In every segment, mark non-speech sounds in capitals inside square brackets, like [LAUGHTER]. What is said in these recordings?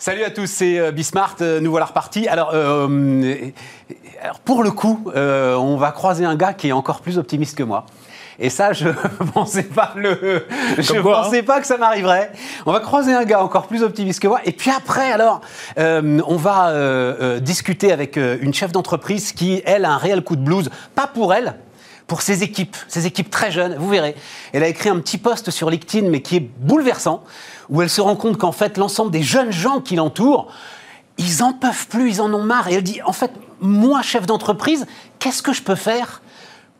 Salut à tous, c'est euh, Bismart, euh, nous voilà repartis. Alors, euh, alors pour le coup, on va croiser un gars qui est encore plus optimiste que moi. Et ça, je [LAUGHS] pensais pas le, je hein. pensais pas que ça m'arriverait. On va croiser un gars encore plus optimiste que moi. Et puis après, alors, on va discuter avec une chef d'entreprise qui, elle, a un réel coup de blues. Pas pour elle, pour ses équipes, ses équipes très jeunes. Vous verrez. Elle a écrit un petit post sur LinkedIn, mais qui est bouleversant où elle se rend compte qu'en fait, l'ensemble des jeunes gens qui l'entourent, ils en peuvent plus, ils en ont marre. Et elle dit, en fait, moi, chef d'entreprise, qu'est-ce que je peux faire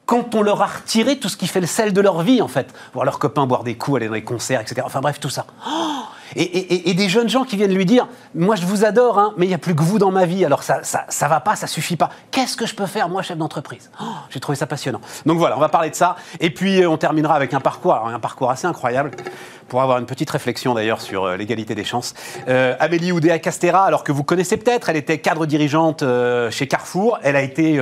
quand on leur a retiré tout ce qui fait le sel de leur vie, en fait? Voir leurs copains boire des coups, aller dans les concerts, etc. Enfin bref, tout ça. Oh et, des jeunes gens qui viennent lui dire Moi, je vous adore, hein, mais il n'y a plus que vous dans ma vie, alors ça, ça, ça va pas, ça suffit pas. Qu'est-ce que je peux faire, moi, chef d'entreprise? Oh, J'ai trouvé ça passionnant. Donc voilà, on va parler de ça. Et puis, euh, on terminera avec un parcours, un parcours assez incroyable pour avoir une petite réflexion d'ailleurs sur euh, l'égalité des chances. Euh, Amélie Oudéa Castera, alors que vous connaissez peut-être, elle était cadre dirigeante chez Carrefour, elle a été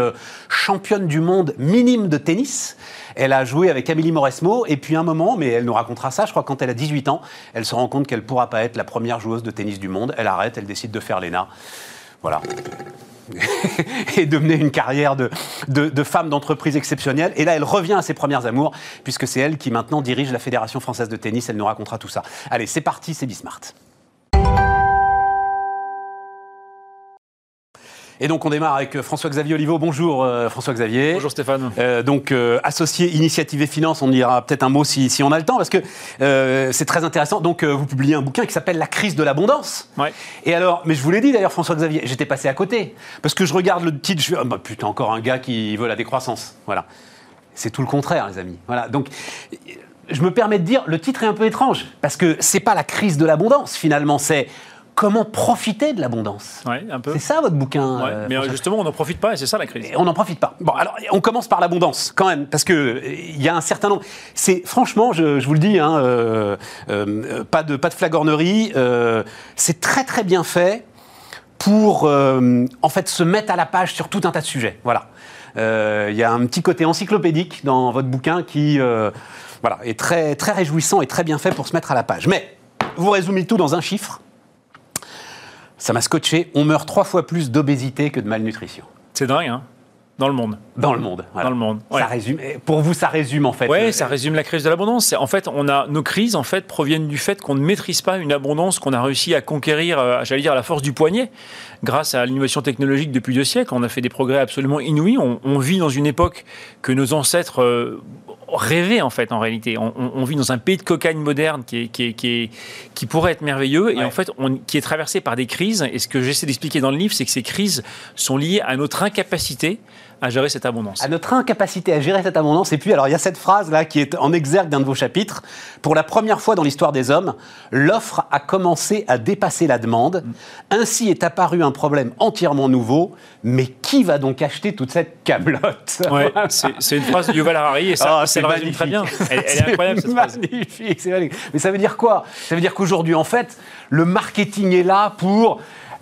championne du monde minime de tennis. Elle a joué avec Amélie Mauresmo, et puis un moment, mais elle nous racontera ça, je crois quand elle a 18 ans, elle se rend compte qu'elle ne pourra pas être la première joueuse de tennis du monde. Elle arrête, elle décide de faire l'ENA. Voilà. [LAUGHS] et de mener une carrière de, de, femme d'entreprise exceptionnelle. Et là, elle revient à ses premières amours, puisque c'est elle qui maintenant dirige la Fédération française de tennis. Elle nous racontera tout ça. Allez, c'est parti, c'est Bismart. Et donc on démarre avec euh, François-Xavier Oliveau. Bonjour euh, François-Xavier. Bonjour Stéphane. Euh, donc associé Initiative et Finance, on dira peut-être un mot si, si, on a le temps, parce que c'est très intéressant. Donc vous publiez un bouquin qui s'appelle La crise de l'abondance. Ouais. Et alors, mais je vous l'ai dit d'ailleurs François-Xavier, j'étais passé à côté. Parce que je regarde le titre, je fais, oh, bah, putain, encore un gars qui veut la décroissance. Voilà. C'est tout le contraire, les amis. Voilà. Donc je me permets de dire, le titre est un peu étrange, parce que c'est pas la crise de l'abondance finalement, c'est comment profiter de l'abondance. Ouais. C'est ça votre bouquin. Ouais, mais justement, on n'en profite pas et c'est ça la crise. on n'en profite pas. Bon, alors on commence par l'abondance quand même, parce que il y a un certain nombre. C'est franchement, je, vous le dis, hein, euh, euh, pas de pas de flagornerie. Euh, c'est très très bien fait pour en fait se mettre à la page sur tout un tas de sujets. Voilà. Il y a un petit côté encyclopédique dans votre bouquin qui voilà, est très, très réjouissant et très bien fait pour se mettre à la page. Mais vous résumez tout dans un chiffre ça m'a scotché. On meurt trois fois plus d'obésité que de malnutrition. C'est dingue, hein dans le monde. Dans le monde. Dans le monde. Ça résume. Pour vous, ça résume en fait. Oui, ça résume la crise de l'abondance. En fait, on a nos crises en fait proviennent du fait qu'on ne maîtrise pas une abondance qu'on a réussi à conquérir, euh, j'allais dire à la force du poignet, grâce à l'innovation technologique depuis deux siècles. On a fait des progrès absolument inouïs. On, vit dans une époque que nos ancêtres euh, rêver en fait en réalité. On, vit dans un pays de cocagne moderne qui, qui, qui, qui pourrait être merveilleux et en fait on, qui est traversé par des crises. Et ce que j'essaie d'expliquer dans le livre, c'est que ces crises sont liées à notre incapacité à gérer cette abondance. À notre incapacité à gérer cette abondance. Et puis, alors, il y a cette phrase-là qui est en exergue d'un de vos chapitres. Pour la première fois dans l'histoire des hommes, l'offre a commencé à dépasser la demande. Ainsi est apparu un problème entièrement nouveau. Mais qui va donc acheter toute cette camelote? Ouais, C'est une phrase de Yuval Harari et ça, oh, résume très bien. Elle, est incroyable, cette phrase. Magnifique. Mais ça veut dire quoi? Ça veut dire qu'aujourd'hui, en fait, le marketing est là pour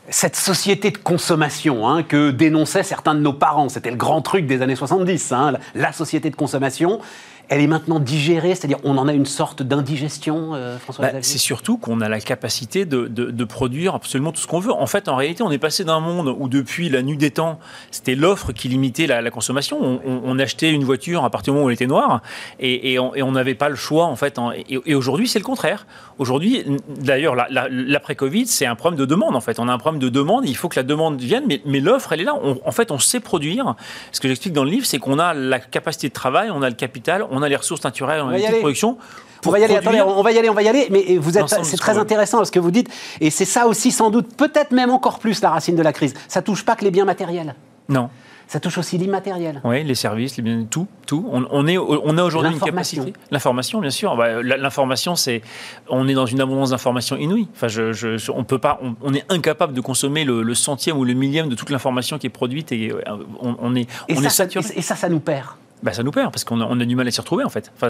cette société de consommation hein, que dénonçaient certains de nos parents, c'était le grand truc des années 70, hein, la société de consommation, elle est maintenant digérée, c'est-à-dire on en a une sorte d'indigestion, euh, François bah, C'est surtout qu'on a la capacité de, produire absolument tout ce qu'on veut. En fait, en réalité, on est passé d'un monde où depuis la nuit des temps, c'était l'offre qui limitait la, consommation. On, achetait une voiture à partir du moment où elle était noire et, on n'avait pas le choix, en fait. et, aujourd'hui, c'est le contraire. Aujourd'hui, d'ailleurs, l'après-Covid, c'est un problème de demande, en fait. On a un problème de demande, il faut que la demande vienne, mais, l'offre, elle est là. en fait, on sait produire. Ce que j'explique dans le livre, c'est qu'on a la capacité de travail, on a le capital, on a les ressources naturelles, on a les production. On va y aller, attendez, on va y aller, on va y aller, mais vous êtes, c'est très intéressant ce que vous dites, et c'est ça aussi sans doute, peut-être même encore plus la racine de la crise. Ça touche pas que les biens matériels. Non ça touche aussi l'immatériel. Oui, les services, les biens, tout, tout. On, est, on a aujourd'hui une capacité. L'information, bien sûr. Bah, l'information, c'est, on est dans une abondance d'informations inouïe. Enfin, je, on peut pas, on, est incapable de consommer le, centième ou le millième de toute l'information qui est produite et euh, on, est, on est saturé. Et ça, ça nous perd bah, ça nous perd parce qu'on a, on a, du mal à s'y retrouver en fait. Enfin,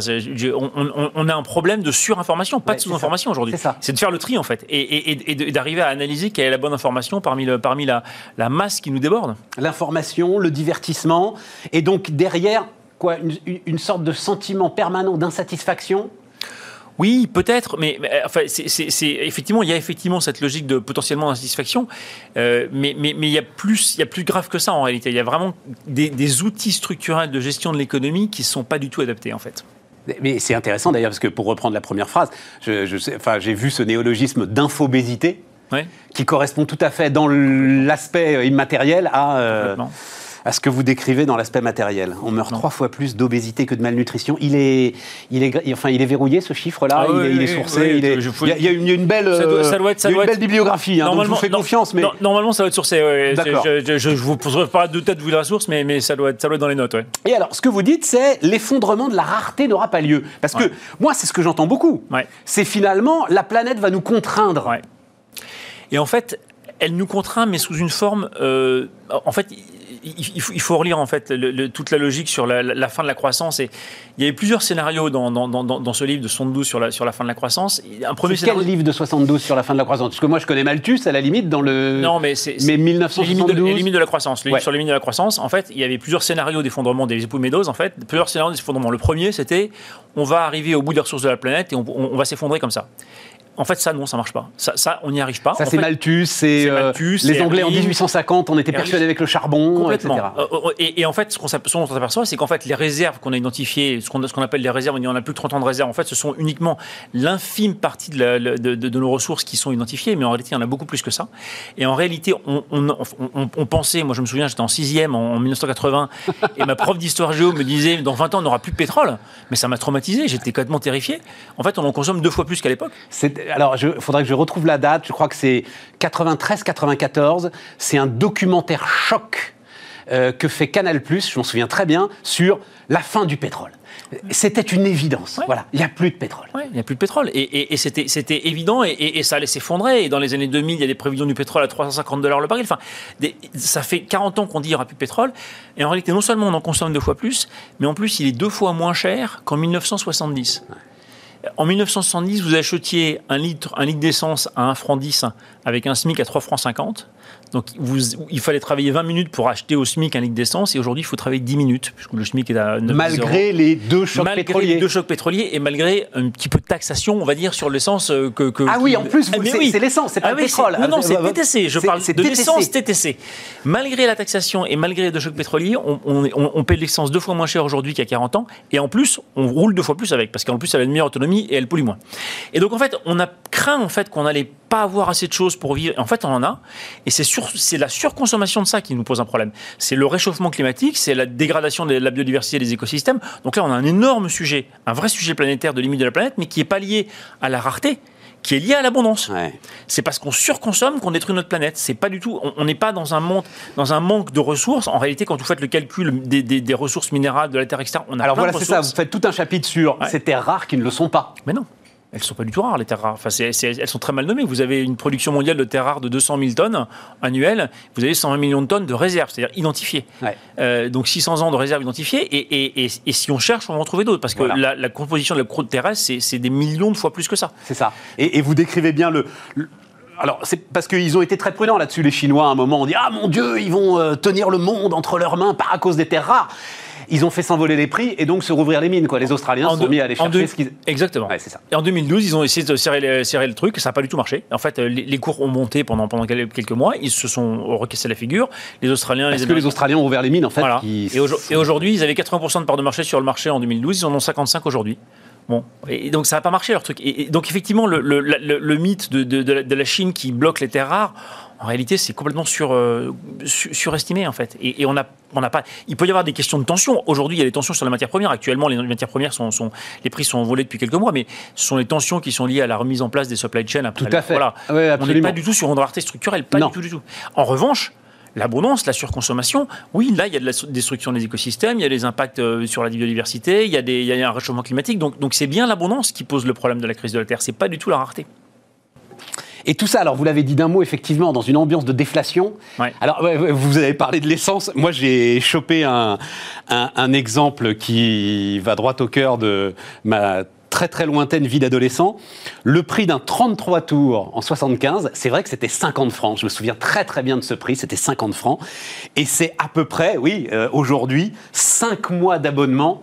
on, a un problème de surinformation, pas de sous-information aujourd'hui. C'est de faire le tri en fait et, d'arriver à analyser quelle est la bonne information parmi, le, parmi la, la masse qui nous déborde. L'information, le divertissement et donc derrière quoi une, une sorte de sentiment permanent d'insatisfaction Oui, peut-être, mais, mais, enfin, c'est, effectivement, il y a effectivement cette logique de potentiellement d'insatisfaction, euh, mais, mais, mais il y a plus, il y a plus grave que ça en réalité. Il y a vraiment des, des outils structurels de gestion de l'économie qui ne sont pas du tout adaptés en fait. Mais c'est intéressant d'ailleurs, parce que pour reprendre la première phrase, je, je sais- enfin, j'ai vu ce néologisme d'infobésité qui correspond tout à fait dans l'aspect euh, immatériel à, euh. À ce que vous décrivez dans l'aspect matériel. On meurt trois fois plus d'obésité que de malnutrition. Il est, il est, enfin, il est verrouillé ce chiffre-là. Ah il, oui, est, il est oui, sourcé. oui, il, est- je- il y a, il y a une, belle, Ça doit- ça doit être- ça il y a doit une être- belle bibliographie. hein, donc je vous fais non- confiance, mais non, normalement, ça doit être sourcé. ouais. Je, je, je, je vous poserai pas de tête vous la source, mais, mais ça, doit être, ça doit être dans les notes. Ouais. Et alors, ce que vous dites, c'est l'effondrement de la rareté n'aura pas lieu. Parce que Ouais. moi, c'est ce que j'entends beaucoup. C'est finalement la planète va nous contraindre. Et en fait, elle nous contraint, mais sous une forme. euh, en fait, il, faut, il faut relire en fait le- le- toute la logique sur la, fin de la croissance. Et il y avait plusieurs scénarios dans, dans, dans, dans ce livre de 72 sur la, sur la fin de la croissance. Un premier C'est quel scénario. livre de 72 sur la fin de la croissance? Parce que moi, je connais Malthus, à la limite, dans le. Non, mais c'est. mais c'est- Les limites, de, 1972. les limites de la croissance. Le livre. Sur les limites de la croissance, en fait, il y avait plusieurs scénarios d'effondrement des époux Meadows. En fait, plusieurs scénarios d'effondrement. Le premier, c'était on va arriver au bout des ressources de la planète et on, on- on va s'effondrer comme ça. En fait, ça, non, ça marche pas. Ça, ça on n'y arrive pas. Ça, c'est Malthus, c'est euh, les Anglais en Herring. 1850, on était persuadés avec le charbon, Complètement. etc. Euh, euh, Et, et en fait, ce qu'on s'aperçoit, c'est qu'en fait, les réserves qu'on a identifiées, ce qu'on appelle les réserves, on a plus de 30 ans de réserves, en fait, ce sont uniquement l'infime partie de, la- de- de- de nos ressources qui sont identifiées, mais en réalité, il y en a beaucoup plus que ça. Et en réalité, on, on- on- on pensait, moi je me souviens, j'étais en sixième en, en 1980, et ma prof d'histoire géo me disait, dans 20 ans, on n'aura plus de pétrole. Mais ça m'a traumatisé, j'étais complètement terrifié. En fait, on en consomme deux fois plus qu'à l'époque. Alors, il faudrait que je retrouve la date. Je crois que c'est 93-94. C'est un documentaire choc euh, que fait Canal+, je m'en souviens très bien, sur la fin du pétrole. C'était une évidence. Ouais. Voilà, il n'y a plus de pétrole. Ouais, il n'y a plus de pétrole. Et, et- et c'était, évident et, ça allait s'effondrer. Et dans les années 2000, il y a des prévisions du pétrole à 350 dollars le baril. Enfin, des- ça fait 40 ans qu'on dit qu'il n'y aura plus de pétrole. Et en réalité, non seulement on en consomme deux fois plus, mais en plus, il est deux fois moins cher qu'en 1970. En 1970, vous achetiez un litre, un litre d'essence à 1 franc 10 avec un SMIC à 3 francs 50. Donc vous, il fallait travailler 20 minutes pour acheter au SMIC un litre d'essence et aujourd'hui il faut travailler 10 minutes puisque le SMIC est à 9 euros Malgré les deux chocs malgré pétroliers. les deux chocs pétroliers et malgré un petit peu de taxation, on va dire, sur l'essence euh, que, que- Ah oui, qui- en plus, mais c'est- c'est l'essence, c'est pas Ah le oui, pétrole. Non, non, Ah, c'est bah, bah, TTC. Je parle de l'essence TTC. Malgré la taxation et malgré les deux chocs pétroliers, on, on, on- l'essence deux fois moins cher aujourd'hui qu'il y a 40 ans. Et en plus, on roule deux fois plus avec, parce qu'en plus, elle a une meilleure autonomie et elle pollue moins. Et donc, en fait, on a craint en fait qu'on n'allait pas avoir assez de choses pour vivre. En fait, on en a. Et c'est sur- c'est la surconsommation de ça qui nous pose un problème. C'est le réchauffement climatique, c'est la dégradation de la biodiversité et des écosystèmes. Donc là, on a un énorme sujet, un vrai sujet planétaire de limite de la planète, mais qui n'est pas lié à la rareté, qui est lié à l'abondance. Ouais. C'est parce qu'on surconsomme qu'on détruit notre planète. C'est pas du tout. on- n'est pas dans un monde, dans un manque de ressources. En réalité, quand vous faites le calcul des, des- des ressources minérales de la Terre, etc., on a Alors plein voilà, c'est ça. Vous faites tout un chapitre sur Ouais. ces terres rares qui ne le sont pas. Mais non. Elles sont pas du tout rares, les terres rares. Enfin, c'est- c'est- elles sont très mal nommées. Vous avez une production mondiale de terres rares de 200 000 tonnes annuelles. Vous avez 120 millions de tonnes de réserves, c'est-à-dire identifiées. Ouais. Euh, donc 600 ans de réserves identifiées. Et, et- et- et si on cherche, on va en trouver d'autres. Parce que Voilà. la, la composition de la croûte terrestre, c'est- c'est des millions de fois plus que ça. C'est ça. Et, vous décrivez bien le. le- alors, c'est parce qu'ils ont été très prudents là-dessus, les Chinois. À un moment, on dit Ah mon Dieu, ils vont euh, tenir le monde entre leurs mains par à cause des terres rares. Ils ont fait s'envoler les prix et donc se rouvrir les mines. Quoi. Les Australiens se sont deux- mis à aller en chercher deux- ce qu'ils. Exactement. Ouais, c'est ça. Et en 2012, ils ont essayé de serrer, le- serrer le truc, ça n'a pas du tout marché. En fait, euh, les, les cours ont monté pendant, pendant quel- quelques mois, ils se sont recassés la figure. Les Australiens, les que les Australiens ont ouvert les mines en fait Voilà. qui- Et, aujourd- et aujourd'hui, ils avaient 80% de part de marché sur le marché en 2012, ils en ont 55 aujourd'hui. Bon, et donc ça n'a pas marché leur truc. Et, donc effectivement, le, le- le- le mythe de la Chine qui bloque les terres rares, en réalité, c'est complètement sur, euh, su- surestimé en fait. Et, et on n'a on pas. Il peut y avoir des questions de tension. Aujourd'hui, il y a des tensions sur les matières premières. Actuellement, les matières premières sont, sont- les prix sont volés depuis quelques mois, mais ce sont les tensions qui sont liées à la remise en place des supply chains. Après, Tout à fait. Voilà. On n'est pas du tout sur une rareté structurelle, pas Non. du tout, du tout. En revanche. L'abondance, la surconsommation, oui, là, il y a de la destruction des écosystèmes, il y a des impacts euh, sur la biodiversité, il y a, des, il y a un réchauffement climatique. Donc, donc c'est bien l'abondance qui pose le problème de la crise de la Terre, c'est pas du tout la rareté. Et tout ça, alors vous l'avez dit d'un mot, effectivement, dans une ambiance de déflation. Ouais. Alors, ouais, vous avez parlé de l'essence. Moi, j'ai chopé un, un- un exemple qui va droit au cœur de ma très très lointaine vie d'adolescent. Le prix d'un 33 tours en 75, c'est vrai que c'était 50 francs. Je me souviens très très bien de ce prix, c'était 50 francs. Et c'est à peu près, oui, euh, aujourd'hui, 5 mois d'abonnement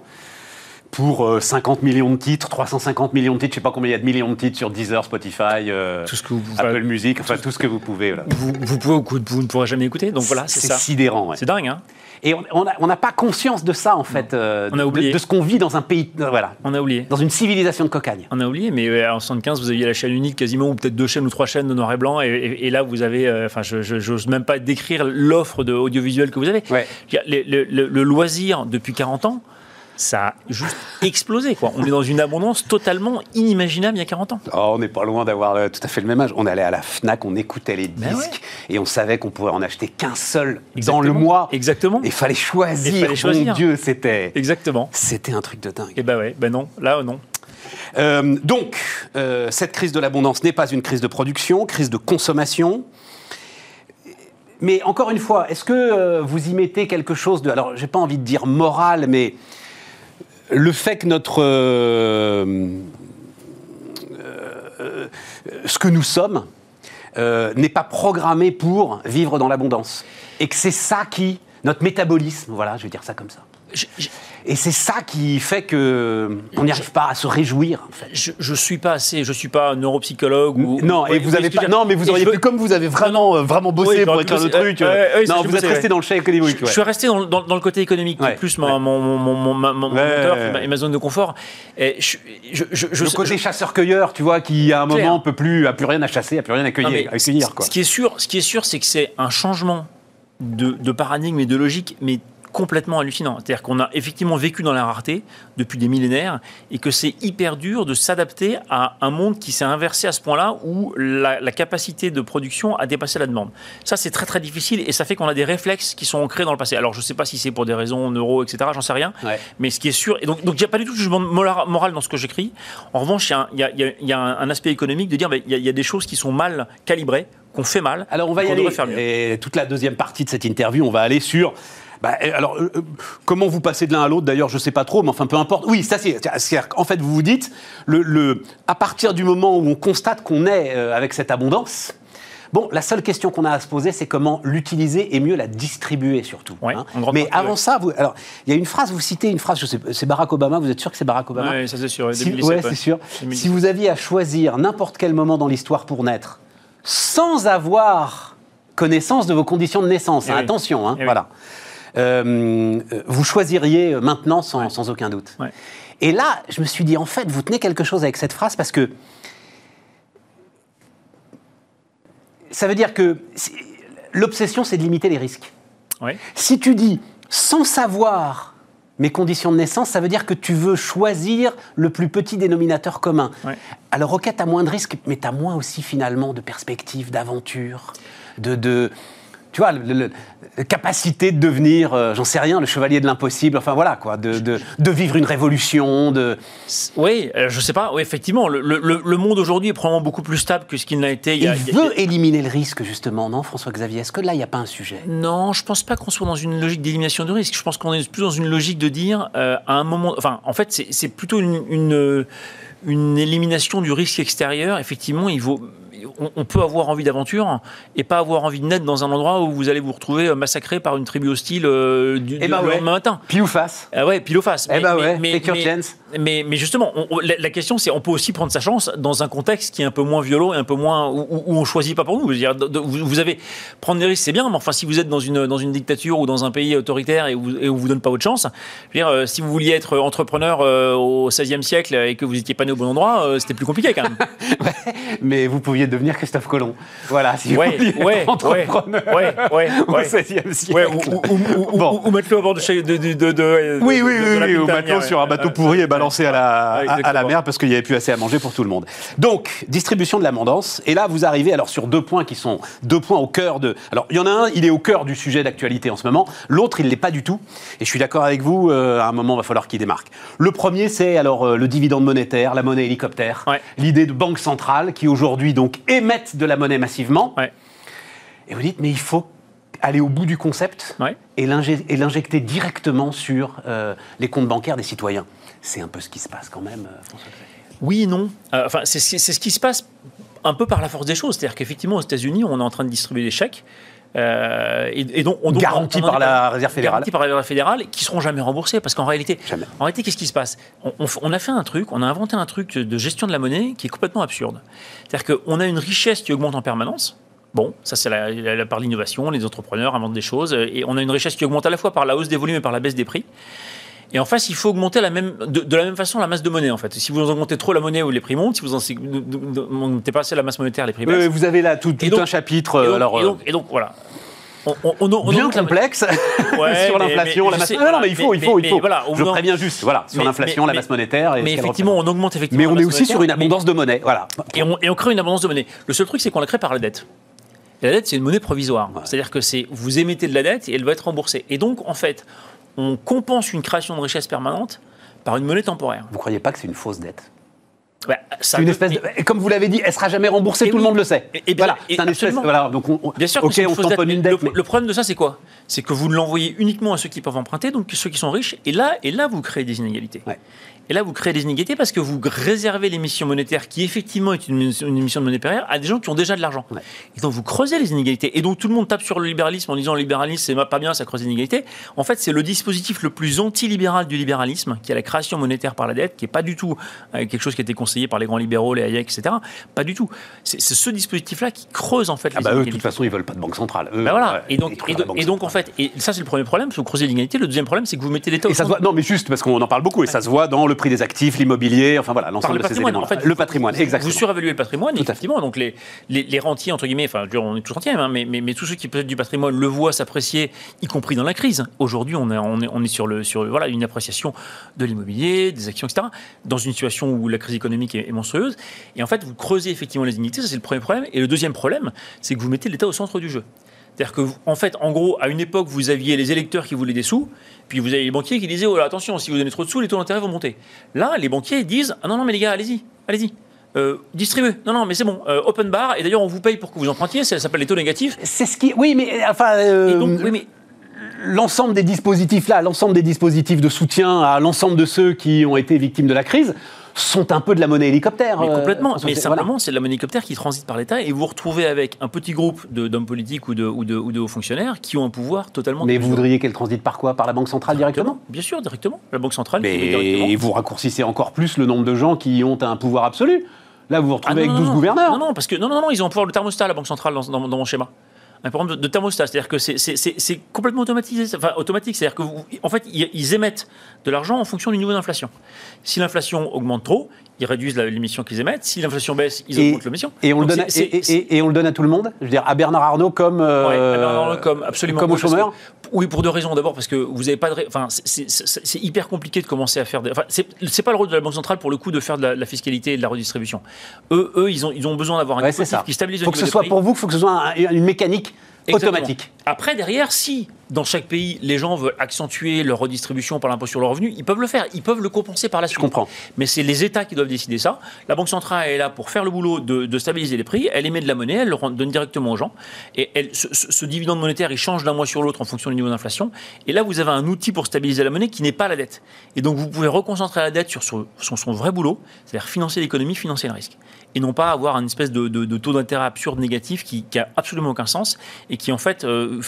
pour euh, 50 millions de titres, 350 millions de titres, je sais pas combien il y a de millions de titres sur Deezer, Spotify, euh, Tout ce que vous- Apple Music, enfin tout ce que vous pouvez. voilà. Vous, vous, pouvez, vous ne pourrez jamais écouter, donc voilà, c'est sidérant. ouais. C'est dingue, hein Et on n'a pas conscience de ça en fait, euh, On a oublié. de, ce qu'on vit dans un pays, euh, voilà, On a oublié. dans une civilisation de cocagne. On a oublié, mais euh, en 75, vous aviez la chaîne unique quasiment, ou peut-être deux chaînes ou trois chaînes de noir et blanc, et, et- et là, vous avez, euh, enfin, je je- j'ose même pas décrire l'offre de audiovisuel que vous avez. Ouais. Le loisir, depuis 40 ans, ça a juste explosé, quoi. On est dans une abondance totalement inimaginable il y a 40 ans. Oh, on n'est pas loin d'avoir euh, tout à fait le même âge. On allait à la Fnac, on écoutait les Ben disques et on savait qu'on pourrait en acheter qu'un seul dans le mois. Exactement. Et fallait choisir. Et fallait choisir. Mon Dieu, c'était Exactement. c'était un truc de dingue. Et ben ouais, ben non, là, non. Euh, donc, euh, cette crise de l'abondance n'est pas une crise de production, crise de consommation. Mais encore une fois, est-ce que euh, vous y mettez quelque chose de... Alors, j'ai pas envie de dire moral, mais le fait que notre... euh, euh, ce que nous sommes euh, n'est pas programmé pour vivre dans l'abondance. Et que c'est ça qui... Notre métabolisme, voilà, je vais dire ça comme ça. Je, je, Et c'est ça qui fait que on n'y arrive pas à se réjouir. Je, je suis pas assez, je suis pas neuropsychologue ou. Non, Ouais, et vous voyez avez pas. Non, mais vous auriez pu, comme vous avez vraiment, euh, vraiment bossé Oui, pour écrire le truc. Euh, ouais, ouais, non, vous êtes resté ouais. dans le chèque économique. Je suis resté dans, dans- dans le côté économique, qui est Ouais, plus mon, mon, mon, mon- moteur et ma- zone de confort. Et je, Le côté chasseur-cueilleur, tu vois, qui à un moment peut plus, a plus rien à chasser, a plus rien à cueillir. Ce qui est sûr, ce qui est sûr, c'est que c'est un changement de, de paradigme et de logique, mais complètement hallucinant. C'est-à-dire qu'on a effectivement vécu dans la rareté depuis des millénaires et que c'est hyper dur de s'adapter à un monde qui s'est inversé à ce point-là où la, la capacité de production a dépassé la demande. Ça, c'est très très difficile et ça fait qu'on a des réflexes qui sont ancrés dans le passé. Alors, je ne sais pas si c'est pour des raisons neuro, etc., j'en sais rien. Ouais. Mais ce qui est sûr, et donc donc il n'y a pas du tout de jugement moral dans ce que j'écris. En revanche, il y a un- y y a- aspect économique de dire ben, il y, a- il y a des choses qui sont mal calibrées, qu'on fait mal. Alors on va y aller. devrait faire mieux. Et toute la deuxième partie de cette interview, on va aller sur. Bah, alors, euh, euh, comment vous passez de l'un à l'autre D'ailleurs, je sais pas trop, mais enfin, peu importe. Oui, ça c'est. qu'en fait, vous vous dites, le, le- à partir du moment où on constate qu'on est euh, avec cette abondance. Bon, la seule question qu'on a à se poser, c'est comment l'utiliser et mieux la distribuer surtout. hein. Ouais, en Mais avant ça, vous, alors il y a une phrase, vous citez une phrase, je sais, c'est Barack Obama. Vous êtes sûr que c'est Barack Obama? Ouais, ça c'est sûr. si, 2017, ouais, ouais. c'est sûr. 2017. Si vous aviez à choisir n'importe quel moment dans l'histoire pour naître, sans avoir connaissance de vos conditions de naissance, Eh hein, oui. attention, hein, Eh oui. Euh, vous choisiriez maintenant sans, Ouais. sans aucun doute. Ouais. Et là, je me suis dit, en fait, vous tenez quelque chose avec cette phrase parce que ça veut dire que l'obsession, c'est de limiter les risques. Ouais. Si tu dis sans savoir mes conditions de naissance, ça veut dire que tu veux choisir le plus petit dénominateur commun. Ouais. Alors, ok, tu as moins de risques, mais tu as moins aussi finalement de perspectives, d'aventure, de, de- Tu vois, le- le- la capacité de devenir, euh, j'en sais rien, le chevalier de l'impossible, enfin voilà, quoi, de, de- de vivre une révolution, de. Oui, euh, je sais pas. Oui, effectivement, le, le- monde aujourd'hui est probablement beaucoup plus stable que ce qu'il n'a été il y a. il y a- veut éliminer le risque, justement, non, François-Xavier? Est-ce que là, il n'y a pas un sujet? Non, je pense pas qu'on soit dans une logique d'élimination de risque. Je pense qu'on est plus dans une logique de dire euh, à un moment. Enfin, en fait, c'est- c'est plutôt une, une, une élimination du risque extérieur. Effectivement, il vaut. On, on peut avoir envie d'aventure et pas avoir envie de naître dans un endroit où vous allez vous retrouver euh, massacré par une tribu hostile euh, du, Eh du- ben ouais. lendemain matin. Pile ou face Ah ouais, pile au face. Eh ben ouais, mais, chance. Mais, mais justement, on- on- la, la question c'est, on peut aussi prendre sa chance dans un contexte qui est un peu moins violent et un peu moins où, où on choisit pas pour nous. Dire, de- de- vous, avez prendre des risques, c'est bien, mais enfin, si vous êtes dans une dans une dictature ou dans un pays autoritaire et où, et où vous donne pas votre chance, je veux dire, euh, si vous vouliez être entrepreneur euh, au XVIe siècle et que vous étiez pas né au bon endroit, euh, c'était plus compliqué quand même. [LAUGHS] Mais vous pouviez devenir Christophe Colomb. Voilà, si Ouais, vous vouliez ouais, être entrepreneur [LAUGHS] au ouais. XVIe siècle. Ouais, ou, ou, ou- Bon. ou mettre-le au bord de, de, de, de, Oui, oui, oui, oui, ou ouais. sur un bateau pourri et balancé à la, ouais, à- à, la exactement. mer parce qu'il n'y avait plus assez à manger pour tout le monde. Donc, distribution de l'abondance. Et là, vous arrivez alors sur deux points qui sont deux points au cœur de. Alors, il y en a un, il est au cœur du sujet d'actualité en ce moment. L'autre, il ne l'est pas du tout. Et je suis d'accord avec vous, euh, à un moment, il va falloir qu'il démarque. Le premier, c'est alors euh, le dividende monétaire, la monnaie hélicoptère. Ouais. L'idée de banques centrales qui aujourd'hui donc émettent de la monnaie massivement. Ouais. Et vous dites, mais il faut aller au bout du concept Ouais. et l'injecter directement sur euh, les comptes bancaires des citoyens. C'est un peu ce qui se passe quand même, euh, François. Oui et non. Euh, enfin, c'est ce qui- se passe un peu par la force des choses. C'est-à-dire qu'effectivement, aux États-Unis, on est en train de distribuer des chèques Euh, et, et donc, on, donc, Garantis par la Réserve fédérale. Garantis par la Réserve fédérale, qui seront jamais remboursés. Parce qu'en réalité, Jamais. en réalité, qu'est-ce qui se passe? On, on f- on a fait un truc, on a inventé un truc de gestion de la monnaie qui est complètement absurde. C'est-à-dire qu'on a une richesse qui augmente en permanence. Bon, ça c'est la, la- la- par l'innovation, les entrepreneurs inventent des choses, et on a une richesse qui augmente à la fois par la hausse des volumes et par la baisse des prix. Et en face, il faut augmenter la même, de, de la même façon la masse de monnaie en fait. Si vous augmentez trop la monnaie les prix montent, si vous n'augmentez pas assez la masse monétaire, les prix baissent. Vous avez là tout, tout Et donc- un chapitre. et, euh, donc, alors, et donc- et donc, voilà. On, on- on- on bien complexe [LAUGHS] Ouais, sur l'inflation, la masse. sais, non, mais il faut, mais- il faut, mais- il faut. mais voilà, on Je en- préviens juste, voilà, sur l'inflation, la masse monétaire. Et Mais effectivement, on augmente effectivement. Mais on est aussi sur une abondance de monnaie. Voilà. Et on, et on crée une abondance de monnaie. Le seul truc, c'est qu'on la crée par la dette. Et la dette, c'est une monnaie provisoire. C'est-à-dire que c'est vous émettez de la dette et elle va être remboursée. Et donc, en fait, on compense une création de richesse permanente par une monnaie temporaire. Vous croyez pas que c'est une fausse dette? Bah, ça une espèce de. et- Comme vous l'avez dit, elle sera jamais remboursée, tout le monde le sait. Et- et bien- voilà, c'est un espèce. Voilà, donc on, on- Bien sûr une on dette, tamponne une le, dette. mais- le problème de ça, c'est quoi? C'est que vous ne l'envoyez uniquement à ceux qui peuvent emprunter, donc ceux qui sont riches. Et là, et là vous créez des inégalités. Ouais. Et là, vous créez des inégalités parce que vous réservez l'émission monétaire, qui effectivement est une, une émission de monnaie paire, à des gens qui ont déjà de l'argent. Ouais. Et donc, vous creusez les inégalités. Et donc, tout le monde tape sur le libéralisme en disant le libéralisme, c'est pas bien, ça creuse les inégalités. En fait, c'est le dispositif le plus anti-libéral du libéralisme, qui est la création monétaire par la dette, qui est pas du tout euh, quelque chose qui a été conseillé par les grands libéraux, les Hayek, etc. Pas du tout. C'est ce dispositif-là qui creuse, en fait, Ah les bah eux, de toute façon, ils veulent pas de banque centrale. Eux, voilà. ouais, et donc, et et en fait, et ça c'est le premier problème, c'est que vous creusez l'inégalité. Le deuxième problème, c'est que vous mettez l'État au Et ça se centre. voit, non, mais juste parce qu'on en parle beaucoup et ça se voit dans le prix des actifs, l'immobilier, enfin voilà, l'ensemble le de ces éléments. En fait, le patrimoine, exactement. Vous surévaluez le patrimoine, effectivement. Donc les, les, les rentiers, entre guillemets, enfin, on est tous rentiers, hein, mais, mais, mais tous ceux qui possèdent du patrimoine le voient s'apprécier, y compris dans la crise. Aujourd'hui, on est, on est, on est sur, le, sur voilà, une appréciation de l'immobilier, des actions, etc., dans une situation où la crise économique est, est monstrueuse. Et en fait, vous creusez effectivement les inégalités, ça c'est le premier problème. Et le deuxième problème, c'est que vous mettez l'État au centre du jeu. C'est-à-dire que, en fait, en gros, à une époque, vous aviez les électeurs qui voulaient des sous, puis vous avez les banquiers qui disaient, oh là, attention, si vous donnez trop de sous, les taux d'intérêt vont monter. Là, les banquiers disent, ah non, non, mais les gars, allez-y, allez-y. Euh, distribuez. Non, non, mais c'est bon. Euh, open bar. Et d'ailleurs, on vous paye pour que vous empruntiez. Ça s'appelle les taux négatifs. C'est ce qui. Oui, mais enfin. euh, Et donc, oui, mais l'ensemble des dispositifs là, l'ensemble des dispositifs de soutien à l'ensemble de ceux qui ont été victimes de la crise sont un peu de la monnaie hélicoptère. Mais euh, complètement. Mais. Voilà. simplement, c'est de la monnaie hélicoptère qui transite par l'État et vous vous retrouvez avec un petit groupe de- d'hommes politiques ou de, ou, de, ou de hauts fonctionnaires qui ont un pouvoir totalement. Mais vous voudriez qu'elle transite par quoi? Par la Banque centrale directement Bien sûr, directement. La Banque centrale. directement. Mais vous raccourcissez encore plus le nombre de gens qui ont un pouvoir absolu. Là, vous vous Ah, retrouvez non, avec non, 12 non. gouverneurs. Non, non, parce que non, non, non, ils ont un pouvoir de thermostat, la Banque centrale, dans, dans- dans mon schéma. Un problème de, thermostat, c'est-à-dire que c'est- complètement automatisé, enfin automatique, c'est-à-dire que fait, ils émettent de l'argent en fonction du niveau d'inflation. Si l'inflation augmente trop, ils réduisent l'émission qu'ils émettent. Si l'inflation baisse, ils augmentent l'émission. et on le donne à, c'est- et, c'est- et- et on le donne à tout le monde Je veux dire, à Bernard Arnault comme, euh, Ouais, à Bernard Arnault comme absolument comme aux chômeurs que- oui, pour deux raisons. D'abord parce que vous avez pas de, enfin, c'est- hyper compliqué de commencer à faire. Des, enfin, c'est pas le rôle de la banque centrale pour le coup de faire de la, la fiscalité et de la redistribution. Eux, eux, ils ont, ils ont besoin d'avoir un Ouais, dispositif qui stabilise le faut que ce soit prix. pour vous, il faut que ce soit un- une mécanique Exactement. automatique. Après, derrière, si dans chaque pays, les gens veulent accentuer leur redistribution par l'impôt sur le revenu, ils peuvent le faire. Ils peuvent le compenser par la suite. Je comprends. Mais c'est les États qui doivent décider ça. La Banque centrale est là pour faire le boulot de, de stabiliser les prix. Elle émet de la monnaie, elle le donne directement aux gens. Et elle, ce, dividende monétaire, il change d'un mois sur l'autre en fonction du niveau d'inflation. Et là, vous avez un outil pour stabiliser la monnaie qui n'est pas la dette. Et donc, vous pouvez reconcentrer la dette sur son, sur son vrai boulot, c'est-à-dire financer l'économie, financer le risque. Et non pas avoir une espèce de, de- de taux d'intérêt absurde négatif qui, qui a absolument aucun sens et qui, en fait, euh,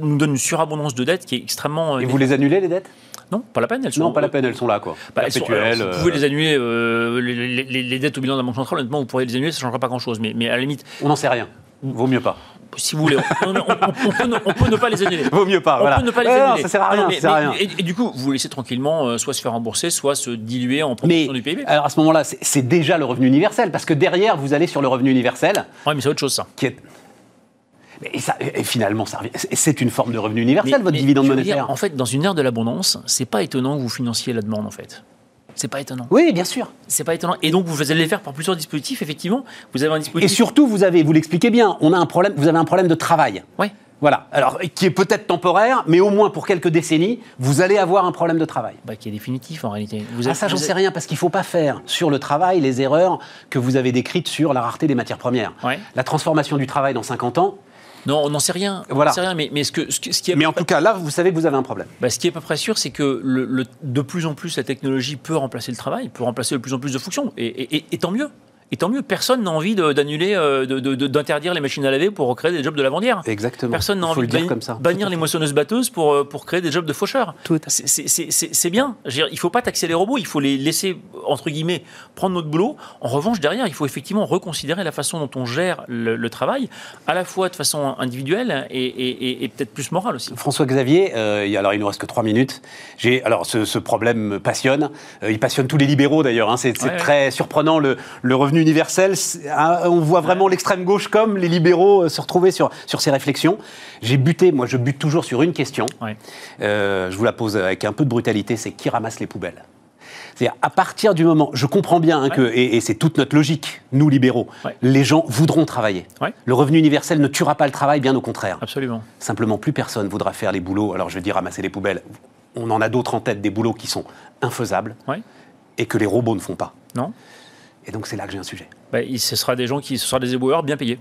nous donne une surabondance de dette qui est extrêmement. euh, Et vous les annulez, les dettes? Non, pas la peine. Elles sont, Non, pas la peine, elles sont là, quoi. bah, sont- vous pouvez euh, les annuler, euh, les, les- les- les dettes au bilan de la Banque centrale, honnêtement, vous pourriez les annuler, ça ne changera pas grand-chose. Mais, mais à la limite, On n'en sait rien. Vaut mieux pas. si vous voulez, on, on- on- on peut, ne, on peut ne pas les annuler. Vaut mieux pas, On voilà. peut ne pas les non, annuler. ça sert à rien, Non, mais- ça sert mais- rien. Et, et du coup, vous vous laissez tranquillement euh, soit se faire rembourser, soit se diluer en Mais proportion du PIB. alors à ce moment-là, c'est- déjà le revenu universel, parce que derrière, vous allez sur le revenu universel, Ouais, mais c'est autre chose, ça. qui est. Et, ça- et finalement, c'est une forme de revenu universel, Mais- votre mais dividende veux dire, monétaire. en fait, dans une ère de l'abondance, c'est pas étonnant que vous financiez la demande, en fait. C'est pas étonnant. Oui, bien sûr. C'est pas étonnant. Et donc, vous allez les faire par plusieurs dispositifs, effectivement. Vous avez un Et dispositif. surtout, vous avez, vous l'expliquez bien, on a un problème, vous avez un problème de travail. Ouais. Voilà. Alors, qui est peut-être temporaire, mais au moins pour quelques décennies, vous allez avoir un problème de travail. Bah, qui est définitif, en réalité. Vous Ah, ça, j'en sais rien, parce qu'il ne faut pas faire sur le travail les erreurs que vous avez décrites sur la rareté des matières premières. Ouais. La transformation du travail dans 50 ans. Non, on n'en sait rien. On Voilà. n'en sait rien, mais, mais ce, que, ce, qui est Mais en tout cas, là, vous savez que vous avez un problème. Bah, ce qui est à peu près sûr, c'est que le, le- de plus en plus, la technologie peut remplacer le travail, peut remplacer de plus en plus de fonctions. Et, et- et- et tant mieux. Et tant mieux, personne n'a envie d'annuler, euh, d'interdire les machines à laver pour recréer des jobs de lavandière. Exactement. Personne n'a envie de bannir, comme ça. bannir les moissonneuses-batteuses pour, euh, pour créer des jobs de faucheurs. C'est- bien. Dire, il ne faut pas taxer les robots, il faut les laisser, entre guillemets, prendre notre boulot. En revanche, derrière, il faut effectivement reconsidérer la façon dont on gère le, le travail, à la fois de façon individuelle et, et- et- et peut-être plus morale aussi. François Xavier, euh, alors il nous reste que trois minutes. Alors ce, ce problème me passionne. Euh, il passionne tous les libéraux d'ailleurs. hein. C'est ouais. très surprenant le, le revenu universel. C'est- hein, on voit vraiment l'extrême gauche comme les libéraux euh, se retrouver sur sur ces réflexions. J'ai buté, moi je bute toujours sur une question. Ouais. Euh, je vous la pose avec un peu de brutalité. C'est qui ramasse les poubelles? C'est-à-dire, à partir du moment, je comprends bien hein, que, et, et c'est toute notre logique, nous libéraux, Ouais. les gens voudront travailler. Ouais. Le revenu universel ne tuera pas le travail, bien au contraire. Absolument. Simplement, plus personne voudra faire les boulots. Alors, je vais dire ramasser les poubelles. On en a d'autres en tête, des boulots qui sont infaisables et que les robots ne font pas. Non Et donc, c'est là que j'ai un sujet. Bah, il- Ce sera des gens qui, ce sera des éboueurs bien payés.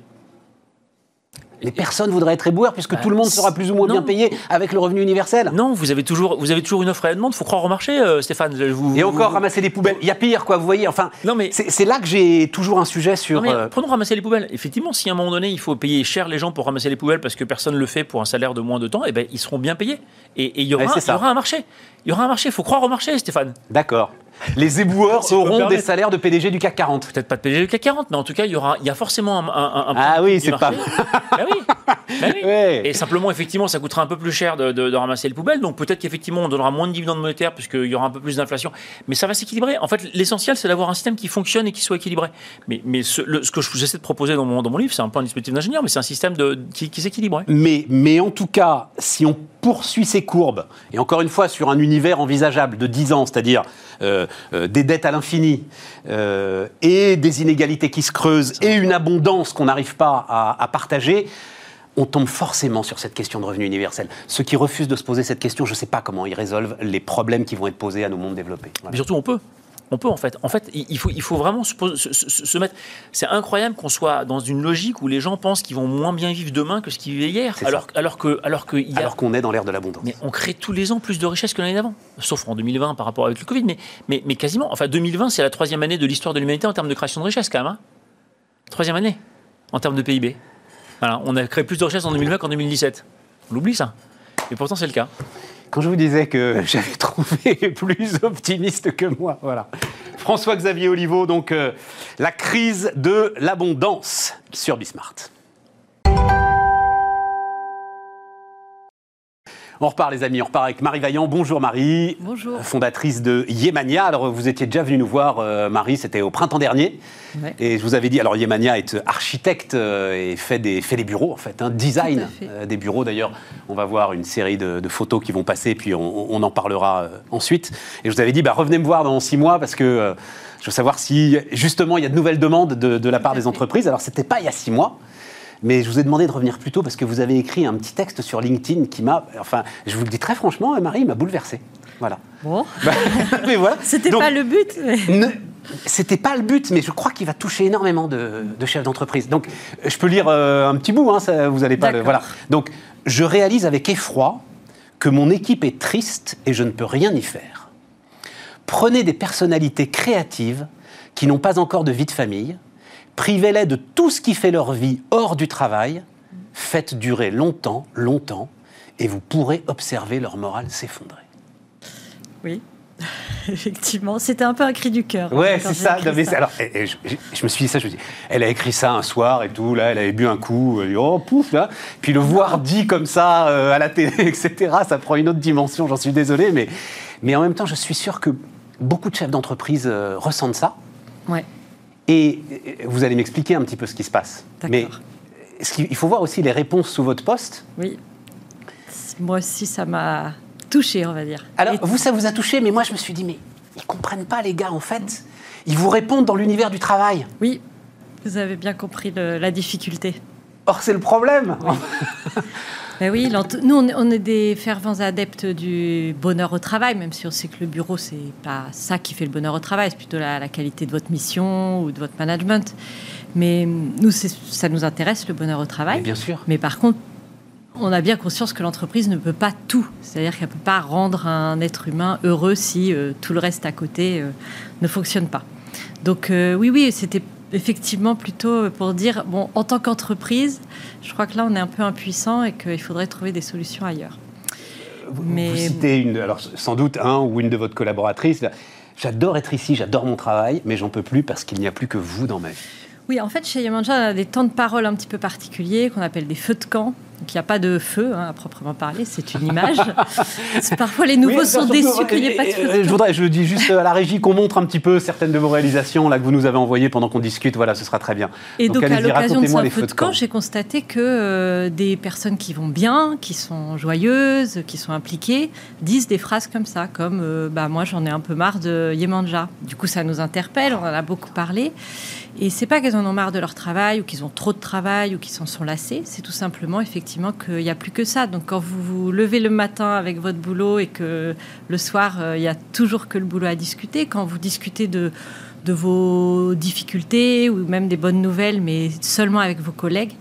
Les personnes voudraient être éboueurs puisque Bah, tout le monde sera plus ou moins non. bien payé avec le revenu universel. Non, vous avez toujours, vous avez toujours une offre et une demande. Faut croire au marché, euh, Stéphane. Vous- Et vous- encore vous- ramasser des poubelles. Il y a pire, quoi, vous voyez. Enfin, Non, mais- c'est là que j'ai toujours un sujet sur. Non, mais euh, prenons ramasser les poubelles. Effectivement, si à un moment donné, il faut payer cher les gens pour ramasser les poubelles parce que personne ne le fait pour un salaire de moins de temps, eh ben, ils seront bien payés. Et et il y, aura, Ouais, il y aura un marché. Il y aura un marché. Il faut croire au marché, Stéphane. D'accord. Les éboueurs Si auront des salaires de PDG du CAC 40. Peut-être pas de PDG du CAC 40, mais en tout cas, il y, aura, il y a forcément un, un, un Ah oui, c'est pas-. [LAUGHS] Ben oui. Ben oui. Ouais. Et simplement, effectivement, ça coûtera un peu plus cher de, de- de ramasser les poubelles. Donc peut-être qu'effectivement, on donnera moins de dividendes monétaires puisqu'il y aura un peu plus d'inflation. Mais ça va s'équilibrer. En fait, l'essentiel, c'est d'avoir un système qui fonctionne et qui soit équilibré. Mais, mais ce, le- ce que je- j'essaie de proposer dans mon, dans mon livre, c'est un peu un dispositif d'ingénieur, mais c'est un système de, qui, qui s'équilibre. Mais, mais en tout cas, si on poursuit ces courbes, et encore une fois sur un univers envisageable de 10 ans, c'est-à-dire euh, euh, des dettes à l'infini, euh, et des inégalités qui se creusent, et une abondance qu'on n'arrive pas à, partager, on tombe forcément sur cette question de revenu universel. Ceux qui refusent de se poser cette question, je ne sais pas comment ils résolvent les problèmes qui vont être posés à nos mondes développés. Mais surtout, on peut. On peut en fait. En fait, il faut, il faut vraiment se, pose- se- se- se mettre. C'est incroyable qu'on soit dans une logique où les gens pensent qu'ils vont moins bien vivre demain que ce qu'ils vivaient hier. Alors, alors que, alors que a- Alors qu'on est dans l'ère de l'abondance. mais on crée tous les ans plus de richesses que l'année d'avant. Sauf en 2020 par rapport avec le Covid. Mais, mais, mais quasiment. Enfin, 2020, c'est la troisième année de l'histoire de l'humanité en termes de création de richesses, quand même. hein. troisième année en termes de PIB. Voilà, on a créé plus de richesses en 2020 qu'en 2017. On l'oublie, ça. Et pourtant, c'est le cas. Quand je vous disais que [LAUGHS] j'avais trouvé plus optimiste que moi, voilà. François-Xavier Oliveau, donc euh, la crise de l'abondance sur Bismart. On repart les amis, on repart avec Marie Vaillant. Bonjour Marie. Bonjour. Fondatrice de Yemania. Alors vous étiez déjà venue nous voir euh, Marie, c'était au printemps dernier. Ouais. Et je vous avais dit, alors Yemania est architecte euh, et fait des, fait des bureaux en fait, un design fait. euh, des bureaux. D'ailleurs, on va voir une série de, de photos qui vont passer, puis on, on en parlera euh, ensuite. Et je vous avais dit, bah, revenez me voir dans six mois parce que euh, je veux savoir si justement il y a de nouvelles demandes de, de la part des entreprises. Alors c'était pas il y a six mois. Mais je vous ai demandé de revenir plus tôt parce que vous avez écrit un petit texte sur LinkedIn qui m'a, enfin, je vous le dis très franchement, Marie, il m'a bouleversé. Voilà. Bon, Bah, [LAUGHS] mais voilà. c'était Donc, pas le but. mais- ne- C'était pas le but, mais je crois qu'il va toucher énormément de, de chefs d'entreprise. Donc, je peux lire euh, un petit bout, hein, ça, vous allez pas le. Voilà. Donc, je réalise avec effroi que mon équipe est triste et je ne peux rien y faire. Prenez des personnalités créatives qui n'ont pas encore de vie de famille, privez-les de tout ce qui fait leur vie hors du travail, faites durer longtemps, longtemps, et vous pourrez observer leur morale s'effondrer. Oui, [LAUGHS] effectivement, c'était un peu un cri du cœur. Ouais, quand c'est ça. Non, mais alors, et- et je, me suis dit ça, je me dit, elle a écrit ça un soir et tout, là, elle avait bu un coup, elle dit, oh pouf, là. Puis le voir dit comme ça euh, à la télé, [LAUGHS] etc., ça prend une autre dimension, j'en suis désolé, mais, mais en même temps, je suis sûr que beaucoup de chefs d'entreprise euh, ressentent ça. Ouais, Et euh, vous allez m'expliquer un petit peu ce qui se passe. Mais qu'il- il faut voir aussi les réponses sous votre poste. oui. Moi aussi, ça m'a touché, on va dire. Alors, Et- vous, ça vous a touché, mais moi, je me suis dit, mais ils comprennent pas, les gars, en fait. Ils vous répondent dans l'univers du travail. Oui, vous avez bien compris le- la difficulté. Or, c'est le problème. [LAUGHS] Ben oui, nous, on est, des fervents adeptes du bonheur au travail, même si on sait que le bureau, c'est pas ça qui fait le bonheur au travail, c'est plutôt la, la qualité de votre mission ou de votre management. Mais nous, c'est- ça nous intéresse, le bonheur au travail. Mais bien sûr. Mais par contre, on a bien conscience que l'entreprise ne peut pas tout. C'est-à-dire qu'elle ne peut pas rendre un être humain heureux si euh, tout le reste à côté euh, ne fonctionne pas. Donc euh, oui, oui, c'était effectivement plutôt pour dire, bon, en tant qu'entreprise, je crois que là, on est un peu impuissant et qu'il faudrait trouver des solutions ailleurs. Vous, Mais... citez une, alors sans doute un ou une de votre collaboratrices. J'adore être ici, j'adore mon travail, mais j'en peux plus parce qu'il n'y a plus que vous dans ma vie. Oui, en fait, chez Yamanja, on a des temps de parole un petit peu particuliers qu'on appelle des feux de camp. Donc il n'y a pas de feu hein, à proprement parler, c'est une image. [LAUGHS] Parfois les nouveaux sont déçus qu'il n'y ait pas de feu. je, voudrais, je dis juste à la régie qu'on montre un petit peu certaines de vos réalisations là, que vous nous avez envoyées pendant qu'on discute. Voilà, ce sera très bien. Et donc, à l'occasion de ce feu de camp, j'ai constaté que euh, des personnes qui vont bien, qui sont joyeuses, qui sont impliquées, disent des phrases comme ça, comme euh, bah, moi j'en ai un peu marre de Yemanja. Du coup, ça nous interpelle, on en a beaucoup parlé. Et c'est pas qu'elles en ont marre de leur travail ou qu'ils ont trop de travail ou qu'ils s'en sont lassés, c'est tout simplement effectivement qu'il n'y a plus que ça. Donc quand vous vous levez le matin avec votre boulot et que le soir euh, il y a toujours que le boulot à discuter, quand vous discutez de, vos difficultés ou même des bonnes nouvelles, mais seulement avec vos collègues,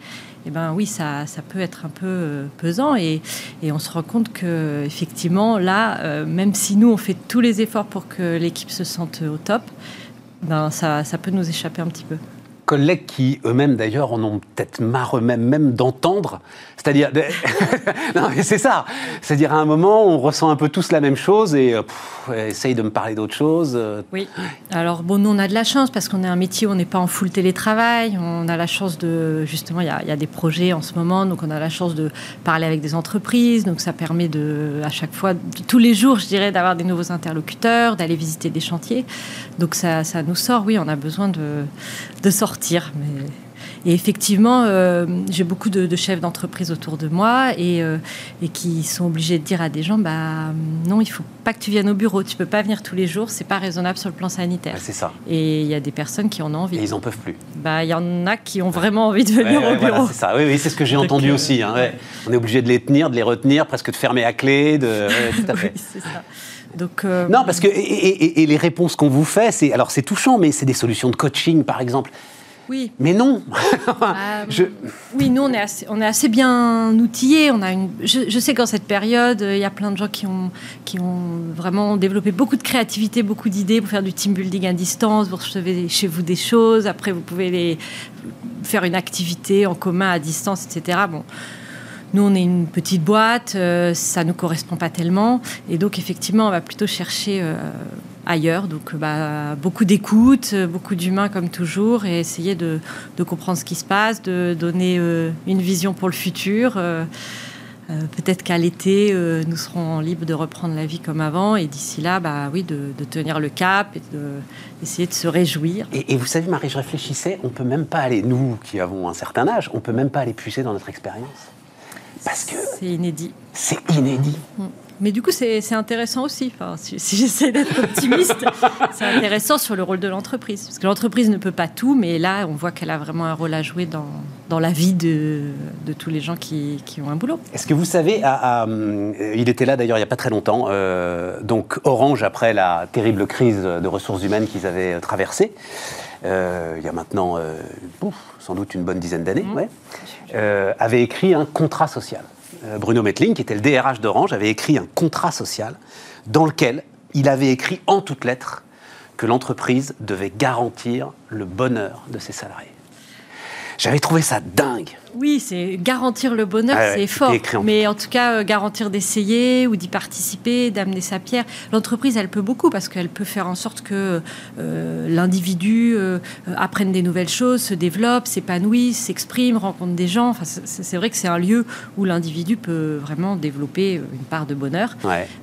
eh ben oui, ça, ça peut être un peu euh, pesant et, et, on se rend compte que effectivement là, euh, même si nous on fait tous les efforts pour que l'équipe se sente au top, ben, ça, ça peut nous échapper un petit peu collègues qui eux-mêmes d'ailleurs en ont peut-être marre eux-mêmes même d'entendre. C'est-à-dire, [LAUGHS] non mais c'est ça. C'est-à-dire à un moment on ressent un peu tous la même chose et euh, essaye de me parler d'autre chose. Euh. Oui. Alors bon, nous on a de la chance parce qu'on est un métier où on n'est pas en full télétravail. On a la chance de justement, il y, y, a des projets en ce moment, donc on a la chance de parler avec des entreprises. Donc ça permet de, à chaque fois, tous les jours, je dirais, d'avoir des nouveaux interlocuteurs, d'aller visiter des chantiers. Donc ça, ça nous sort. Oui, on a besoin de, de sortir mais... Et effectivement, euh, j'ai beaucoup de, chefs d'entreprise autour de moi et, euh, et, qui sont obligés de dire à des gens bah non, il faut pas que tu viennes au bureau, tu peux pas venir tous les jours, c'est pas raisonnable sur le plan sanitaire. c'est ça. Et il y a des personnes qui en ont envie. Et ils en peuvent plus. Bah il y en a qui ont vraiment envie de venir au bureau. c'est ça. Oui, oui c'est ce que j'ai entendu euh, aussi. Hein, On est obligé de les tenir, de les retenir, presque de fermer à clé. De... [LAUGHS] tout à fait. c'est ça. Donc, Non, parce que et, et les réponses qu'on vous fait, c'est alors c'est touchant, mais c'est des solutions de coaching, par exemple. Oui. Mais non. [LAUGHS] Euh, oui, nous on est assez, on est assez bien outillés. On a une. Je, sais qu'en cette période, il y a plein de gens qui ont qui ont vraiment développé beaucoup de créativité, beaucoup d'idées pour faire du team building à distance. Vous recevez chez vous des choses. Après, vous pouvez les faire une activité en commun à distance, etc. Bon. Nous, on est une petite boîte, euh, ça ne nous correspond pas tellement. Et donc, effectivement, on va plutôt chercher euh, ailleurs. Donc, bah, beaucoup d'écoute, beaucoup d'humains comme toujours, et essayer de, comprendre ce qui se passe, de donner euh, une vision pour le futur. Euh, euh, peut-être qu'à l'été, nous serons libres de reprendre la vie comme avant, et d'ici là, bah oui, de, tenir le cap et d'essayer de, se réjouir. Et, vous savez, Marie, je réfléchissais, on peut même pas aller, nous qui avons un certain âge, on peut même pas aller puiser dans notre expérience. Parce que. C'est inédit. C'est inédit. Mm. Mais du coup, c'est intéressant aussi. Enfin, si, j'essaie d'être optimiste, [LAUGHS] c'est intéressant sur le rôle de l'entreprise. Parce que l'entreprise ne peut pas tout, mais là, on voit qu'elle a vraiment un rôle à jouer dans, dans la vie de, de tous les gens qui, qui ont un boulot. Est-ce que vous savez, il était là d'ailleurs il n'y a pas très longtemps, euh, donc Orange, après la terrible crise de ressources humaines qu'ils avaient traversée, euh, il y a maintenant sans doute une bonne dizaine d'années, mmh. euh, avait écrit un contrat social. Euh, Bruno Metling, qui était le DRH d'Orange, avait écrit un contrat social dans lequel il avait écrit en toutes lettres que l'entreprise devait garantir le bonheur de ses salariés. J'avais trouvé ça dingue. Oui, c'est garantir le bonheur, ah c'est fort. Mais en tout cas, euh, garantir d'essayer ou d'y participer, d'amener sa pierre. L'entreprise, elle peut beaucoup parce qu'elle peut faire en sorte que euh, l'individu euh, apprenne des nouvelles choses, se développe, s'épanouisse, s'exprime, rencontre des gens. Enfin, c'est vrai que c'est un lieu où l'individu peut vraiment développer une part de bonheur.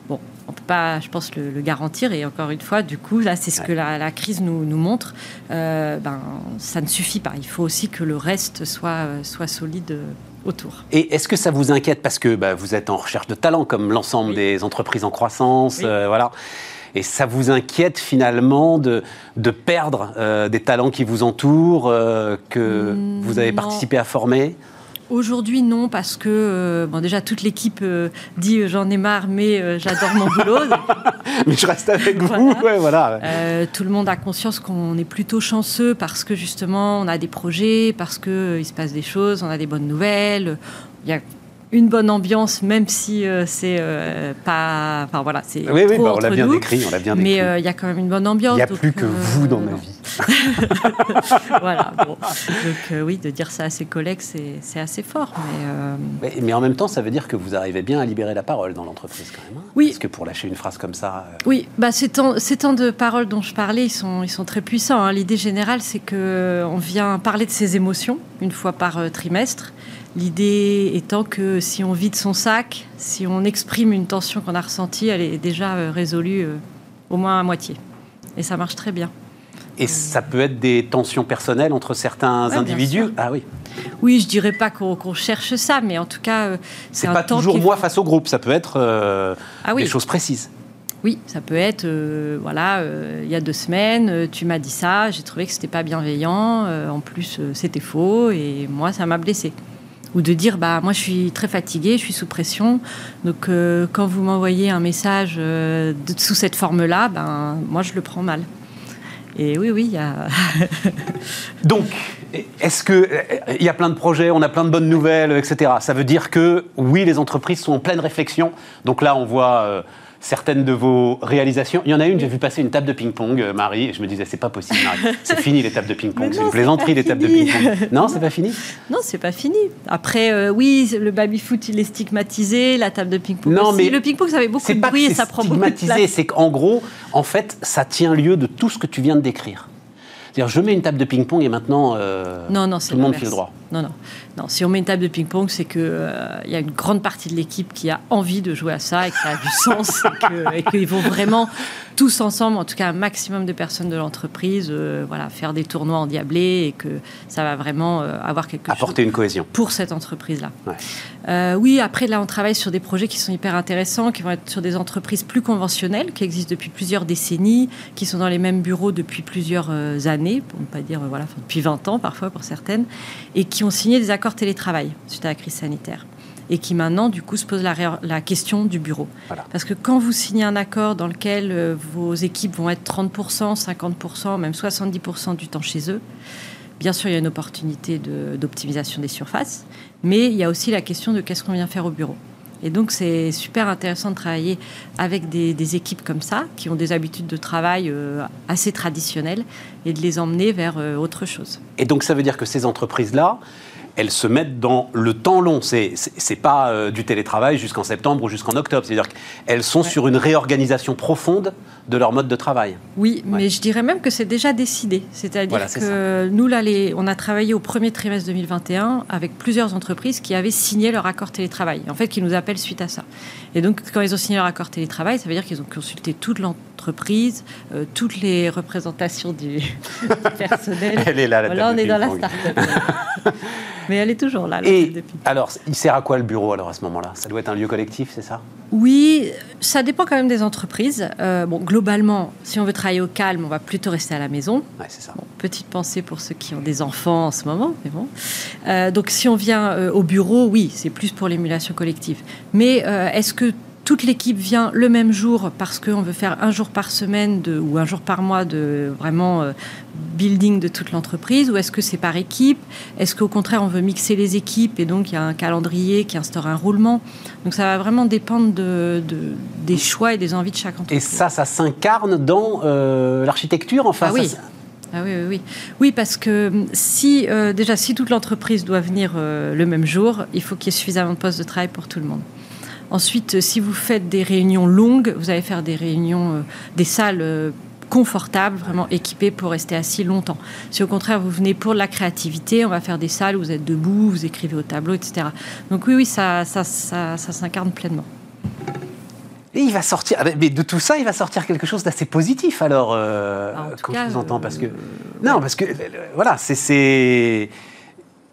Bon, on peut pas, je pense, le, garantir. Et encore une fois, du coup, là, c'est ce que la, crise nous, nous montre. ben, ça ne suffit pas. Il faut aussi que le reste soit, soit solide euh, autour. Et est-ce que ça vous inquiète? Parce que bah, vous êtes en recherche de talent comme l'ensemble des entreprises en croissance, euh, voilà. Et ça vous inquiète finalement de, de perdre euh, des talents qui vous entourent, que mmh, vous avez participé à former? Aujourd'hui, non, parce que euh, bon, déjà toute l'équipe euh, dit euh, j'en ai marre, mais j'adore mon boulot. [LAUGHS] mais je reste avec vous, voilà. tout le monde a conscience qu'on est plutôt chanceux parce que justement on a des projets, parce qu'il se passe des choses, on a des bonnes nouvelles. Il y a une bonne ambiance, même si euh, c'est euh, pas. Enfin voilà, c'est. Oui, oui, trop bah, on l'a bien nous. décrit, on l'a bien Mais décrit. euh, il y a quand même une bonne ambiance. Il n'y a donc, plus que vous dans ma vie. [LAUGHS] voilà. bon. Donc oui, de dire ça à ses collègues, c'est assez fort. Mais Mais, mais en même temps, ça veut dire que vous arrivez bien à libérer la parole dans l'entreprise quand même. hein. Oui. Parce que pour lâcher une phrase comme ça. Oui, bah ces, temps, ces temps de parole dont je parlais, ils sont, ils sont très puissants. hein. L'idée générale, c'est que on vient parler de ses émotions une fois par trimestre. L'idée étant que si on vide son sac, si on exprime une tension qu'on a ressentie, elle est déjà euh, résolue euh, au moins à moitié. Et ça marche très bien. Et ça peut être des tensions personnelles entre certains Ouais, individus? Ah oui. Oui, je dirais pas qu'on cherche ça, mais en tout cas, euh, C'est pas temps toujours moi faut- face au groupe. Ça peut être euh, Ah oui. des choses précises. Oui, ça peut être, euh, voilà, euh, il y a deux semaines, euh, tu m'as dit ça, j'ai trouvé que c'était pas bienveillant, euh, en plus euh, c'était faux, et moi ça m'a blessé. Ou de dire, bah moi je suis très fatiguée, je suis sous pression, donc euh, quand vous m'envoyez un message euh, sous cette forme-là, ben moi je le prends mal. Et oui, oui, il y a. [LAUGHS] Donc, est-ce que il y a plein de projets, on a plein de bonnes nouvelles, etc. Ça veut dire que oui, les entreprises sont en pleine réflexion. Donc là, on voit euh, certaines de vos réalisations. Il y en a une, j'ai vu passer une table de ping-pong, euh, Marie, et je me disais, c'est pas possible, Marie. [LAUGHS] C'est fini les tables de ping-pong. C'est une plaisanterie les tables de ping-pong. Non, c'est pas fini? Non, c'est pas fini. Après, euh, oui, le baby-foot il est stigmatisé, la table de ping-pong. Non, aussi. mais le ping-pong ça fait beaucoup de bruit et ça prend beaucoup de place. stigmatisé, c'est qu'en gros, en fait, ça tient lieu de tout ce que tu viens de décrire. C'est-à-dire, je mets une table de ping-pong et maintenant, euh, Non, non, tout le monde file droit. Non, non, non. Si on met une table de ping-pong, c'est que euh, y a une grande partie de l'équipe qui a envie de jouer à ça et qui a du sens et que- qu'ils vont vraiment tous ensemble, en tout cas un maximum de personnes de l'entreprise, euh, voilà, faire des tournois endiablés et que ça va vraiment euh, avoir quelque Apporter chose une cohésion. pour cette entreprise-là. Ouais. Oui, après là, on travaille sur des projets qui sont hyper intéressants, qui vont être sur des entreprises plus conventionnelles, qui existent depuis plusieurs décennies, qui sont dans les mêmes bureaux depuis plusieurs années, pour ne pas dire voilà, enfin, depuis 20 ans parfois pour certaines, et qui ont signé des accords télétravail suite à la crise sanitaire. Et qui maintenant, du coup, se posent la, question du bureau. Voilà. Parce que quand vous signez un accord dans lequel euh, vos équipes vont être 30%, 50%, même 70% du temps chez eux, Bien sûr, il y a une opportunité de- d'optimisation des surfaces, mais il y a aussi la question de qu'est-ce qu'on vient faire au bureau. Et donc, c'est super intéressant de travailler avec des, équipes comme ça, qui ont des habitudes de travail euh, assez traditionnelles, et de les emmener vers euh, autre chose. Et donc, ça veut dire que ces entreprises-là, elles se mettent dans le temps long. C'est c'est pas euh, du télétravail jusqu'en septembre ou jusqu'en octobre. C'est-à-dire qu'elles sont Ouais. sur une réorganisation profonde de leur mode de travail. Oui, Ouais. mais je dirais même que c'est déjà décidé. C'est-à-dire Voilà, que nous, là, les- on a travaillé au premier trimestre 2021 avec plusieurs entreprises qui avaient signé leur accord télétravail. En fait, qui nous appellent suite à ça. Et donc, quand ils ont signé leur accord télétravail, ça veut dire qu'ils ont consulté toute l'entreprise, euh, toutes les représentations du, [LAUGHS] du personnel. Elle est là, la Voilà, on est dans la start-up. [LAUGHS] mais elle est toujours là. la Et de alors, il sert à quoi le bureau alors à ce moment-là? Ça doit être un lieu collectif, c'est ça? Oui, ça dépend quand même des entreprises. Euh, bon, globalement, si on veut travailler au calme, on va plutôt rester à la maison. Ouais, c'est ça. Bon, petite pensée pour ceux qui ont des enfants en ce moment, mais bon. Euh, donc, si on vient euh, au bureau, oui, c'est plus pour l'émulation collective. Mais est-ce que toute l'équipe vient le même jour parce qu'on veut faire un jour par semaine de, ou un jour par mois de vraiment euh, building de toute l'entreprise ou est-ce que c'est par équipe? Est-ce qu'au contraire on veut mixer les équipes et donc il y a un calendrier qui instaure un roulement? Donc ça va vraiment dépendre de, de- des choix et des envies de chaque Et entreprise. ça, ça s'incarne dans euh, l'architecture enfin, Ah oui. ça- Ah oui, oui, oui. Oui, parce que hum, si, euh, déjà, si toute l'entreprise doit venir euh, le même jour, il faut qu'il y ait suffisamment de postes de travail pour tout le monde. Ensuite, euh, si vous faites des réunions longues, vous allez faire des réunions, euh, des salles euh, confortables, vraiment équipées pour rester assis longtemps. Si au contraire vous venez pour de la créativité, on va faire des salles où vous êtes debout, vous écrivez au tableau, etc. Donc oui, oui, ça, ça, ça, ça s'incarne pleinement. Et il va sortir, ah, mais de tout ça, il va sortir quelque chose d'assez positif alors, euh, Ah, en tout quand cas, je vous entends, parce que... Non, parce que, voilà, c'est- c'est...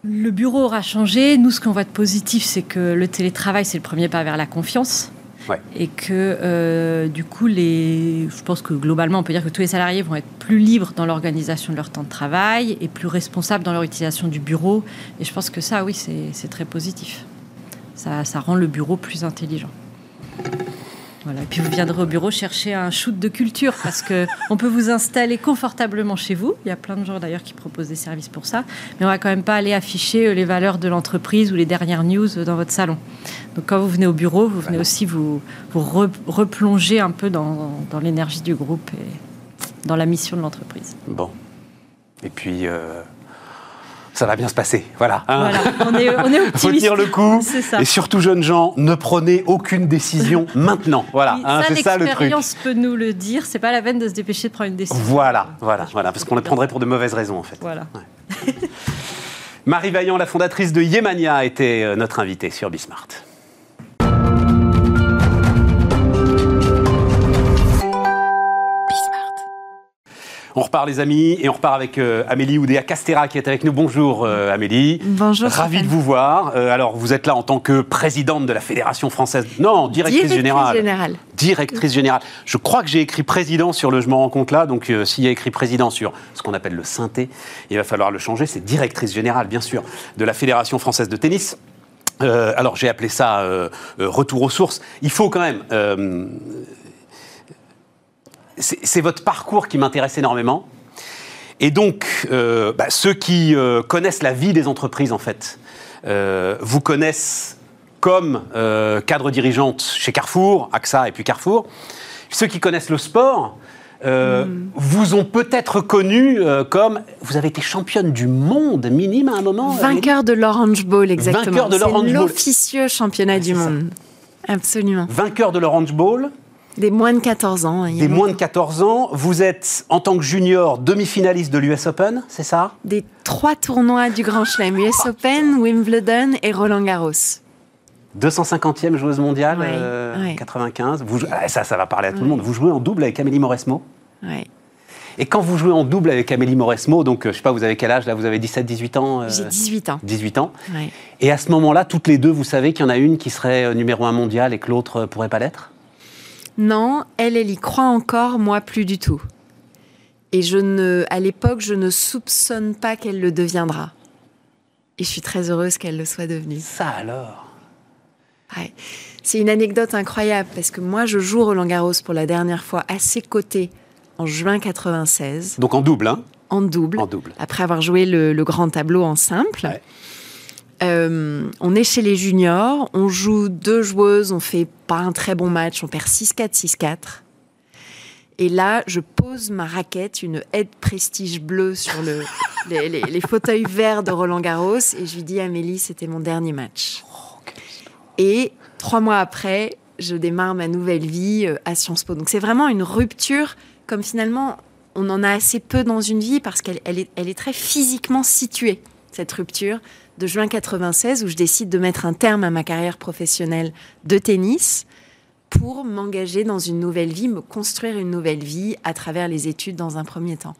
Le bureau aura changé. Nous, ce qu'on voit de positif, c'est que le télétravail, c'est le premier pas vers la confiance. Ouais. Et que, euh, du coup, les... je pense que globalement, on peut dire que tous les salariés vont être plus libres dans l'organisation de leur temps de travail et plus responsables dans leur utilisation du bureau. Et je pense que ça, oui, c'est très positif. Ça, ça rend le bureau plus intelligent. Voilà, et puis vous viendrez au bureau chercher un shoot de culture parce que [LAUGHS] on peut vous installer confortablement chez vous. Il y a plein de gens d'ailleurs qui proposent des services pour ça, mais on va quand même pas aller afficher euh, les valeurs de l'entreprise ou les dernières news dans votre salon. Donc quand vous venez au bureau, vous venez aussi vous, vous replonger un peu dans, dans l'énergie du groupe et dans la mission de l'entreprise. Bon. Et puis, euh, ça va bien se passer. Voilà. Hein. On est, on est [LAUGHS] optimiste. faut tenir le coup. Et surtout, jeunes gens, ne prenez aucune décision [LAUGHS] maintenant. Voilà. Hein, c'est ça le truc. L'expérience peut nous le dire. C'est pas la peine de se dépêcher de prendre une décision. Voilà, voilà, voilà, parce qu'on le prendrait pour de mauvaises raisons en fait. Voilà. [LAUGHS] Marie Vaillant, la fondatrice de Yemania, était euh, notre invitée sur Bismart. On repart les amis et on repart avec euh, Amélie Oudéa Castera qui est avec nous. Bonjour euh, Amélie. Bonjour. Ravi de vous voir. Euh, alors vous êtes là en tant que présidente de la Fédération française. Non, directrice, générale. générale. Directrice générale. Je crois que j'ai écrit président sur le Je me rends compte là. Donc s'il y a écrit président sur ce qu'on appelle le synthé, il va falloir le changer. C'est directrice générale, bien sûr, de la Fédération française de tennis. alors j'ai appelé ça retour aux sources. Il faut quand même c'est votre parcours qui m'intéresse énormément. Et donc, euh, bah, ceux qui euh, connaissent la vie des entreprises, en fait, euh, vous connaissent comme cadre dirigeante chez Carrefour, AXA et puis Carrefour. Ceux qui connaissent le sport, hmm. vous ont peut-être connu comme vous avez été championne du monde minime à un moment. Vainqueur de l'Orange Bowl, exactement. Vainqueur de l'Orange Bowl. L'officieux championnat du monde. Absolument. Vainqueur de l'Orange Bowl. Des moins de 14 ans. Des moins de 14 ans. Vous êtes, en tant que junior, demi-finaliste de l'US Open, c'est ça? Des trois tournois du Grand Chelem, US Open, [LAUGHS] Wimbledon et Roland Garros. 250e joueuse mondiale, 95. Euh, vous, ah, ça, ça va parler à tout le monde. Vous jouez en double avec Amélie Mauresmo? Oui. Et quand vous jouez en double avec Amélie Mauresmo, donc euh, je sais pas, vous avez quel âge là Vous avez 17, 18 ans euh, J'ai 18 ans. 18 ans. Et à ce moment-là, toutes les deux, vous savez qu'il y en a une qui serait numéro un mondial et que l'autre pourrait pas l'être? Non, elle, elle y croit encore, moi plus du tout. Et je ne, à l'époque, je ne soupçonne pas qu'elle le deviendra. Et je suis très heureuse qu'elle le soit devenue. Ça alors? C'est une anecdote incroyable parce que moi, je joue Roland Garros pour la dernière fois à ses côtés en juin 96. Donc en double, hein? En double. En double. Après avoir joué le, grand tableau en simple. Euh, on est chez les juniors, on joue deux joueuses, on fait pas un très bon match, on perd 6-4, 6-4. Et là, je pose ma raquette, une aide prestige bleue sur le, [LAUGHS] les, fauteuils verts de Roland Garros, et je lui dis Amélie, c'était mon dernier match. Et trois mois après, je démarre ma nouvelle vie euh, à Sciences Po. Donc c'est vraiment une rupture, comme finalement on en a assez peu dans une vie, parce qu'elle est, elle est très physiquement située, cette rupture de juin 96 où je décide de mettre un terme à ma carrière professionnelle de tennis pour m'engager dans une nouvelle vie, me construire une nouvelle vie à travers les études dans un premier temps.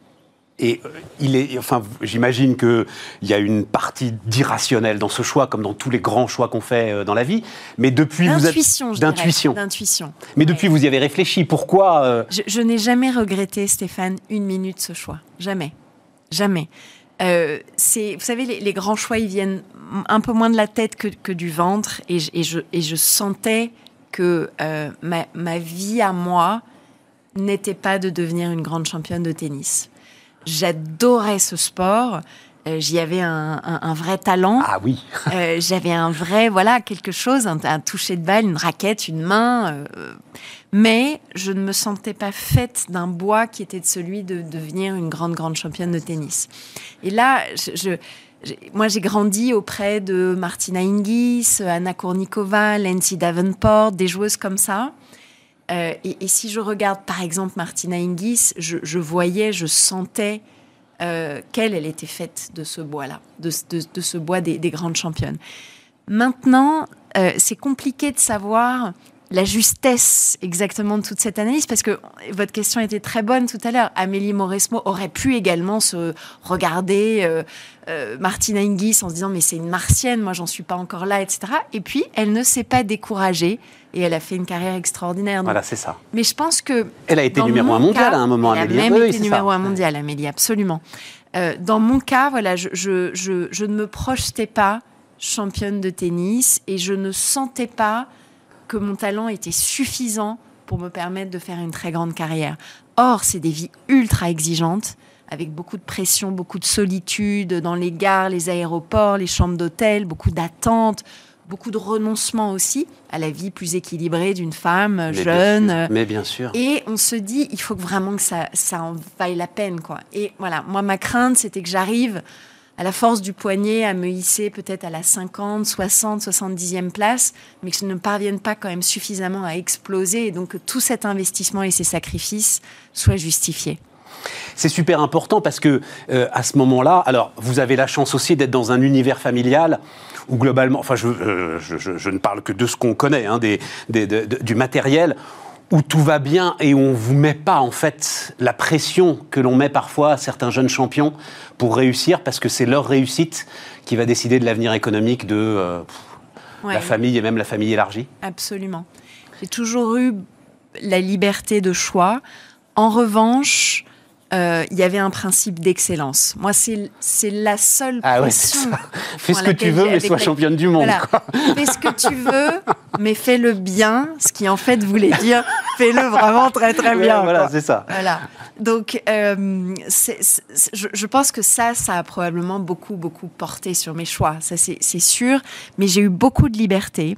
Et euh, il est, enfin, j'imagine qu'il y a une partie d'irrationnel dans ce choix, comme dans tous les grands choix qu'on fait euh, dans la vie. Mais depuis, vous êtes d'intuition, d'intuition. Mais depuis, vous y avez réfléchi. Pourquoi euh, je n'ai jamais regretté, Stéphane, une minute ce choix. Jamais, jamais. Euh, c'est, vous savez, les, grands choix, ils viennent un peu moins de la tête que, du ventre. Et, je, et, je, sentais que euh, ma, vie à moi n'était pas de devenir une grande championne de tennis. J'adorais ce sport. Euh, j'y avais un, vrai talent. Ah oui. j'avais un vrai, voilà, quelque chose, un, un, toucher de balle, une raquette, une main mais je ne me sentais pas faite d'un bois qui était de celui de devenir une grande, grande championne de tennis. Et là, je, moi, j'ai grandi auprès de Martina Hingis, Anna Kournikova, Lindsay Davenport, des joueuses comme ça. Euh, et, si je regarde, par exemple, Martina Hingis, je, voyais, je sentais euh, qu'elle, elle était faite de ce bois-là, de, ce bois des, grandes championnes. Maintenant, euh, c'est compliqué de savoir la justesse exactement de toute cette analyse Parce que votre question était très bonne tout à l'heure. Amélie Mauresmo aurait pu également se regarder euh, euh, Martina Hingis en se disant mais c'est une martienne, moi j'en suis pas encore là, etc. Et puis elle ne s'est pas découragée et elle a fait une carrière extraordinaire. voilà, c'est ça. Mais je pense que elle a été numéro un mondial à un moment. Elle a même été numéro un mondial, Amélie, absolument. Euh, dans mon cas, voilà, je, je, je, je ne me projetais pas championne de tennis et je ne sentais pas que mon talent était suffisant pour me permettre de faire une très grande carrière. Or, c'est des vies ultra exigeantes avec beaucoup de pression, beaucoup de solitude dans les gares, les aéroports, les chambres d'hôtel, beaucoup d'attentes, beaucoup de renoncement aussi à la vie plus équilibrée d'une femme Mais bien jeune. sûr. Mais bien sûr. Et on se dit, il faut que vraiment que ça, ça en vaille la peine, quoi. Et voilà, moi, ma crainte, c'était que j'arrive à la force du poignet à me hisser peut-être à la 50, 60, 70e place, mais que je ne parvienne pas quand même suffisamment à exploser et donc que tout cet investissement et ces sacrifices soient justifiés. C'est super important parce que euh, à ce moment-là, alors vous avez la chance aussi d'être dans un univers familial où globalement, enfin je, euh, je- ne parle que de ce qu'on connaît, hein, des- des- de- de- du matériel, où tout va bien et où on vous met pas en fait la pression que l'on met parfois à certains jeunes champions pour réussir parce que c'est leur réussite qui va décider de l'avenir économique de euh, Ouais. la famille et même la famille élargie. Absolument. J'ai toujours eu la liberté de choix. En revanche, euh, il y avait un principe d'excellence. Moi, c'est la seule Ah ouais, ça. Fais ce que tu veux, mais sois championne du monde. Voilà. quoi. [LAUGHS] Fais ce que tu veux, mais fais-le bien, ce qui en fait voulait dire fais-le vraiment très très bien. voilà, c'est ça. Voilà. Donc, euh, je, je pense que ça, ça a probablement beaucoup, beaucoup porté sur mes choix. Ça, c'est c'est sûr. Mais j'ai eu beaucoup de liberté.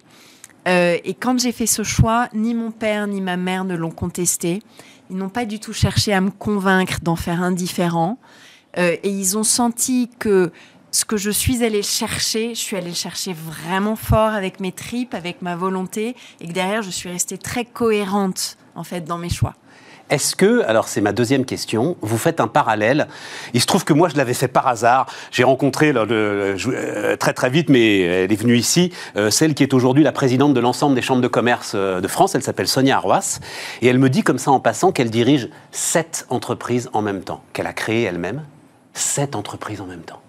Euh, et quand j'ai fait ce choix, ni mon père ni ma mère ne l'ont contesté. Ils n'ont pas du tout cherché à me convaincre d'en faire un différent. Euh, et ils ont senti que ce que je suis allée chercher, je suis allée chercher vraiment fort avec mes tripes, avec ma volonté, et que derrière, je suis restée très cohérente, en fait, dans mes choix. Est-ce que, alors c'est ma deuxième question, vous faites un parallèle? Il se trouve que moi je l'avais fait par hasard. J'ai rencontré je- euh, très très vite, mais elle est venue ici, euh, celle qui est aujourd'hui la présidente de l'ensemble des chambres de commerce euh, de France. Elle s'appelle Sonia Arroas. Et elle me dit comme ça en passant qu'elle dirige sept entreprises en même temps, qu'elle a créées elle-même. Sept entreprises en même temps.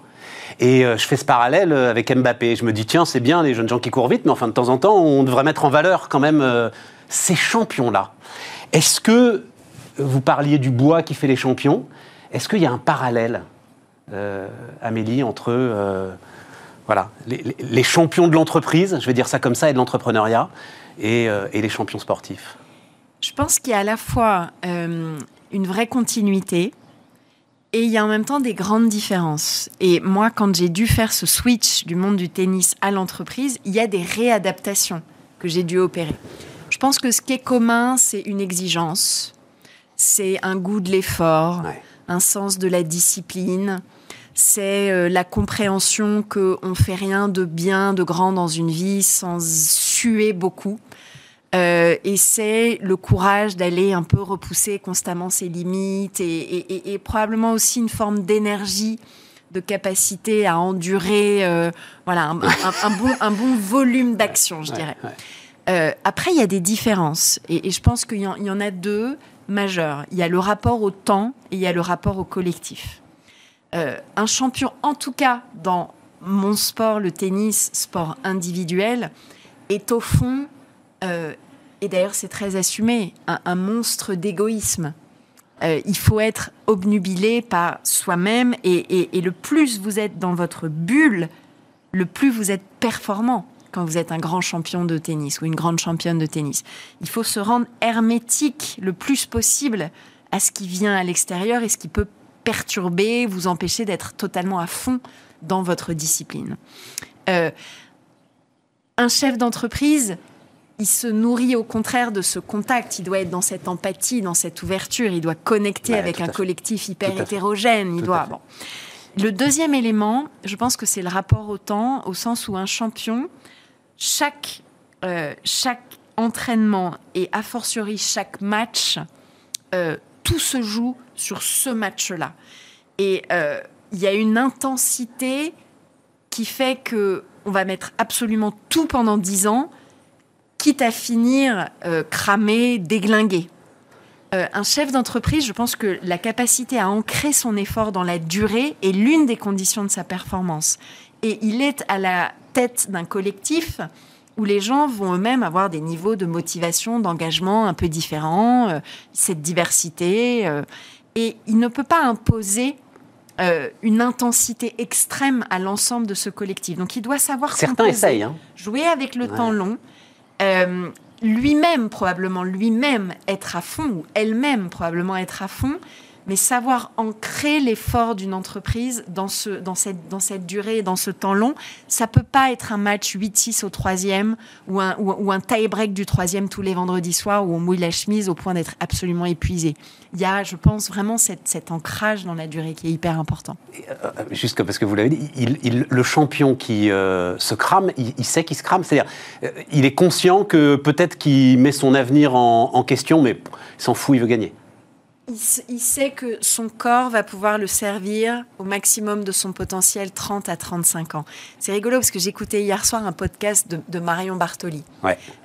Et euh, je fais ce parallèle euh, avec Mbappé. Je me dis, tiens, c'est bien les jeunes gens qui courent vite, mais enfin, de temps en temps, on devrait mettre en valeur quand même euh, ces champions-là. Est-ce que vous parliez du bois qui fait les champions Est-ce qu'il y a un parallèle, euh, Amélie, entre euh, voilà, les, champions de l'entreprise, je vais dire ça comme ça, et de l'entrepreneuriat, et, euh, les champions sportifs? Je pense qu'il y a à la fois une vraie continuité et il y a en même temps des grandes différences. Et moi, quand j'ai dû faire ce switch du monde du tennis à l'entreprise, il y a des réadaptations que j'ai dû opérer. Je pense que ce qui est commun, c'est une exigence, c'est un goût de l'effort, Ouais. un sens de la discipline, c'est euh, la compréhension qu'on ne fait rien de bien, de grand dans une vie sans suer beaucoup. Euh, et c'est le courage d'aller un peu repousser constamment ses limites et, et- et- et probablement aussi une forme d'énergie, de capacité à endurer euh, voilà, un, un- un bon, un bon volume d'action, je dirais. ouais. Euh, après, il y a des différences. Et, je pense qu'il y en a deux Il y a le rapport au temps et il y a le rapport au collectif. Euh, un champion, en tout cas dans mon sport, le tennis, sport individuel, est au fond, euh, et d'ailleurs c'est très assumé, un, un monstre d'égoïsme. Euh, il faut être obnubilé par soi-même et le plus vous êtes dans votre bulle, le plus vous êtes performant quand vous êtes un grand champion de tennis ou une grande championne de tennis. Il faut se rendre hermétique le plus possible à ce qui vient à l'extérieur et ce qui peut perturber, vous empêcher d'être totalement à fond dans votre discipline. Euh, un chef d'entreprise, il se nourrit au contraire de ce contact. Il doit être dans cette empathie, dans cette ouverture. Il doit connecter Ouais, avec un collectif hyper Tout hétérogène. Il Tout doit. bon. Le deuxième élément, je pense que c'est le rapport au temps, au sens où un champion, chaque, euh, chaque entraînement et a fortiori chaque match, euh, tout se joue sur ce match-là. Et euh, il y a une intensité qui fait que on va mettre absolument tout pendant dix ans, quitte à finir cramé, déglingué. Un chef d'entreprise, je pense que la capacité à ancrer son effort dans la durée est l'une des conditions de sa performance. Et il est à la tête d'un collectif où les gens vont eux-mêmes avoir des niveaux de motivation, d'engagement un peu différents, euh, cette diversité. euh, et il ne peut pas imposer euh, une intensité extrême à l'ensemble de ce collectif. Donc il doit savoir Certains essayent. hein. jouer avec le Ouais. temps long, lui-même, probablement lui-même, être à fond, ou elle-même, probablement être à fond, mais savoir ancrer l'effort d'une entreprise dans, ce, dans, cette, durée, dans ce temps long, ça peut pas être un match 8-6 au troisième ou un, ou, un tie-break du troisième tous les vendredis soirs où on mouille la chemise au point d'être absolument épuisé. Il y a, je pense, vraiment cet ancrage dans la durée qui est hyper important. Euh, juste parce que vous l'avez dit, le champion qui euh, se crame, il, sait qu'il se crame. C'est-à-dire, euh, il est conscient que peut-être qu'il met son avenir en, en question, mais il s'en fout, il veut gagner il, sait que son corps va pouvoir le servir au maximum de son potentiel 30 à 35 ans. C'est rigolo parce que j'écoutais hier soir un podcast de, Marion Bartoli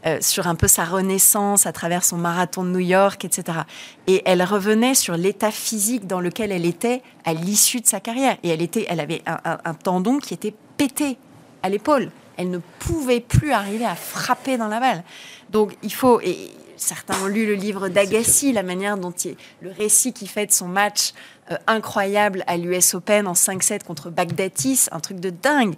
euh, sur un peu sa renaissance à travers son marathon de New York, etc. Et elle revenait sur l'état physique dans lequel elle était à l'issue de sa carrière. Et elle, était, elle avait un, un tendon qui était pété à l'épaule. Elle ne pouvait plus arriver à frapper dans la balle. Donc il faut... Et, certains ont lu le livre d'Agassi, la manière dont il, le récit qu'il fait de son match euh, incroyable à l'US Open en 5-7 contre Bagdatis, un truc de dingue.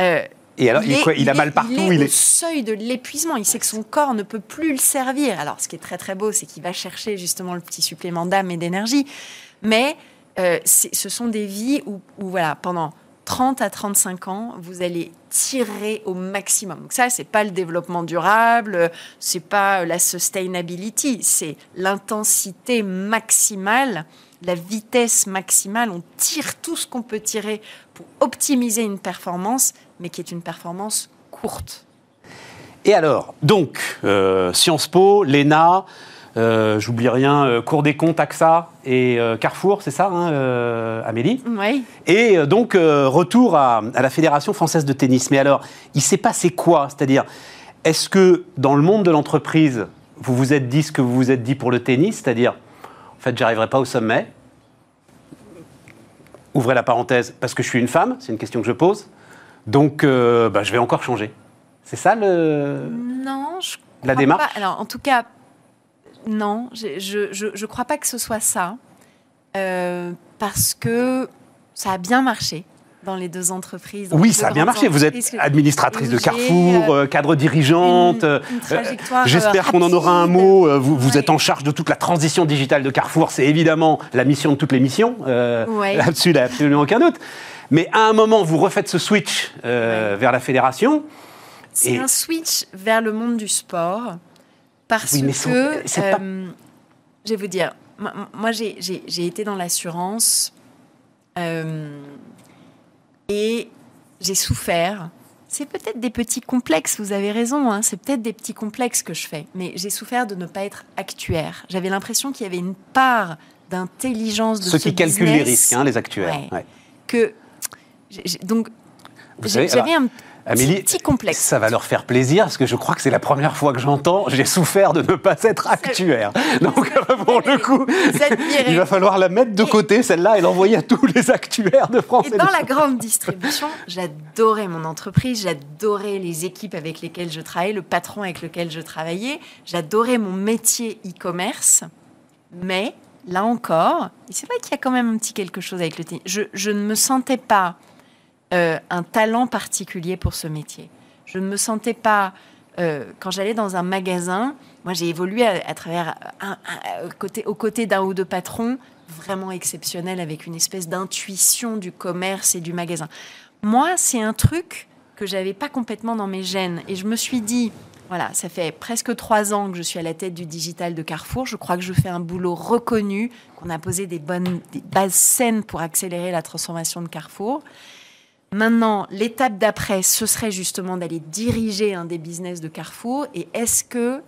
Euh, et alors, il, a mal partout. Il est, au seuil de l'épuisement. Il sait que son corps ne peut plus le servir. Alors, ce qui est très très beau, c'est qu'il va chercher justement le petit supplément d'âme et d'énergie. Mais euh, ce sont des vies où, où, voilà, pendant 30 à 35 ans, vous allez tirer au maximum. Donc ça, c'est pas le développement durable, c'est pas la sustainability, c'est l'intensité maximale, la vitesse maximale. On tire tout ce qu'on peut tirer pour optimiser une performance, mais qui est une performance courte. Et alors, donc, euh, Sciences Po, l'ENA, euh, j'oublie rien, euh, Cour des comptes, AXA et euh, Carrefour, c'est ça, hein, Amélie? Oui. Et donc, retour à, la Fédération française de tennis. Mais alors, il s'est passé quoi? C'est-à-dire, est-ce que dans le monde de l'entreprise, vous vous êtes dit ce que vous vous êtes dit pour le tennis? C'est-à-dire, en fait, j'arriverai pas au sommet. Ouvrez la parenthèse, parce que je suis une femme, c'est une question que je pose. Donc, bah, je vais encore changer. C'est ça le. Non, je. La démarche? pas. Alors, en tout cas, non, je ne crois pas que ce soit ça. Euh, parce que ça a bien marché dans les deux entreprises. oui, ça a bien marché. Vous êtes administratrice de Carrefour, euh, cadre dirigeante. Euh, j'espère qu'on en aura un mot. Vous, vous, êtes en charge de toute la transition digitale de Carrefour. C'est évidemment la mission de toutes les missions. Là-dessus, il n'y a absolument aucun doute. Mais à un moment, vous refaites ce switch vers la fédération. C'est un switch vers le monde du sport parce que, euh, je vais vous dire, moi j'ai été dans l'assurance euh, et j'ai souffert. C'est peut-être des petits complexes, vous avez raison, hein, c'est peut-être des petits complexes que je fais, mais j'ai souffert de ne pas être actuaire. J'avais l'impression qu'il y avait une part d'intelligence de Ceux qui calculent les risques, hein, les actuaires. Que, donc, j'avais un Amélie, petit complexe. Ça va leur faire plaisir parce que je crois que c'est la première fois que j'entends. J'ai souffert de ne pas être actuaire. Donc, pour le coup, il va falloir la mettre de côté, celle-là, et l'envoyer à tous les actuaires de France. Et, dans la grande distribution, j'adorais mon entreprise, j'adorais les équipes avec lesquelles je travaillais, le patron avec lequel je travaillais, j'adorais mon métier e-commerce. Mais là encore, c'est vrai qu'il y a quand même un petit quelque chose avec le tennis. Je, je ne me sentais pas euh, un talent particulier pour ce métier. Je ne me sentais pas, euh, quand j'allais dans un magasin, moi j'ai évolué à, travers, un, côté, aux côtés d'un ou deux patrons vraiment exceptionnels avec une espèce d'intuition du commerce et du magasin. Moi, c'est un truc que j'avais pas complètement dans mes gènes et je me suis dit, voilà, ça fait presque trois ans que je suis à la tête du digital de Carrefour. Je crois que je fais un boulot reconnu, qu'on a posé des bonnes des bases saines pour accélérer la transformation de Carrefour. Maintenant, l'étape d'après, ce serait justement d'aller diriger un des business de Carrefour. Et est-ce que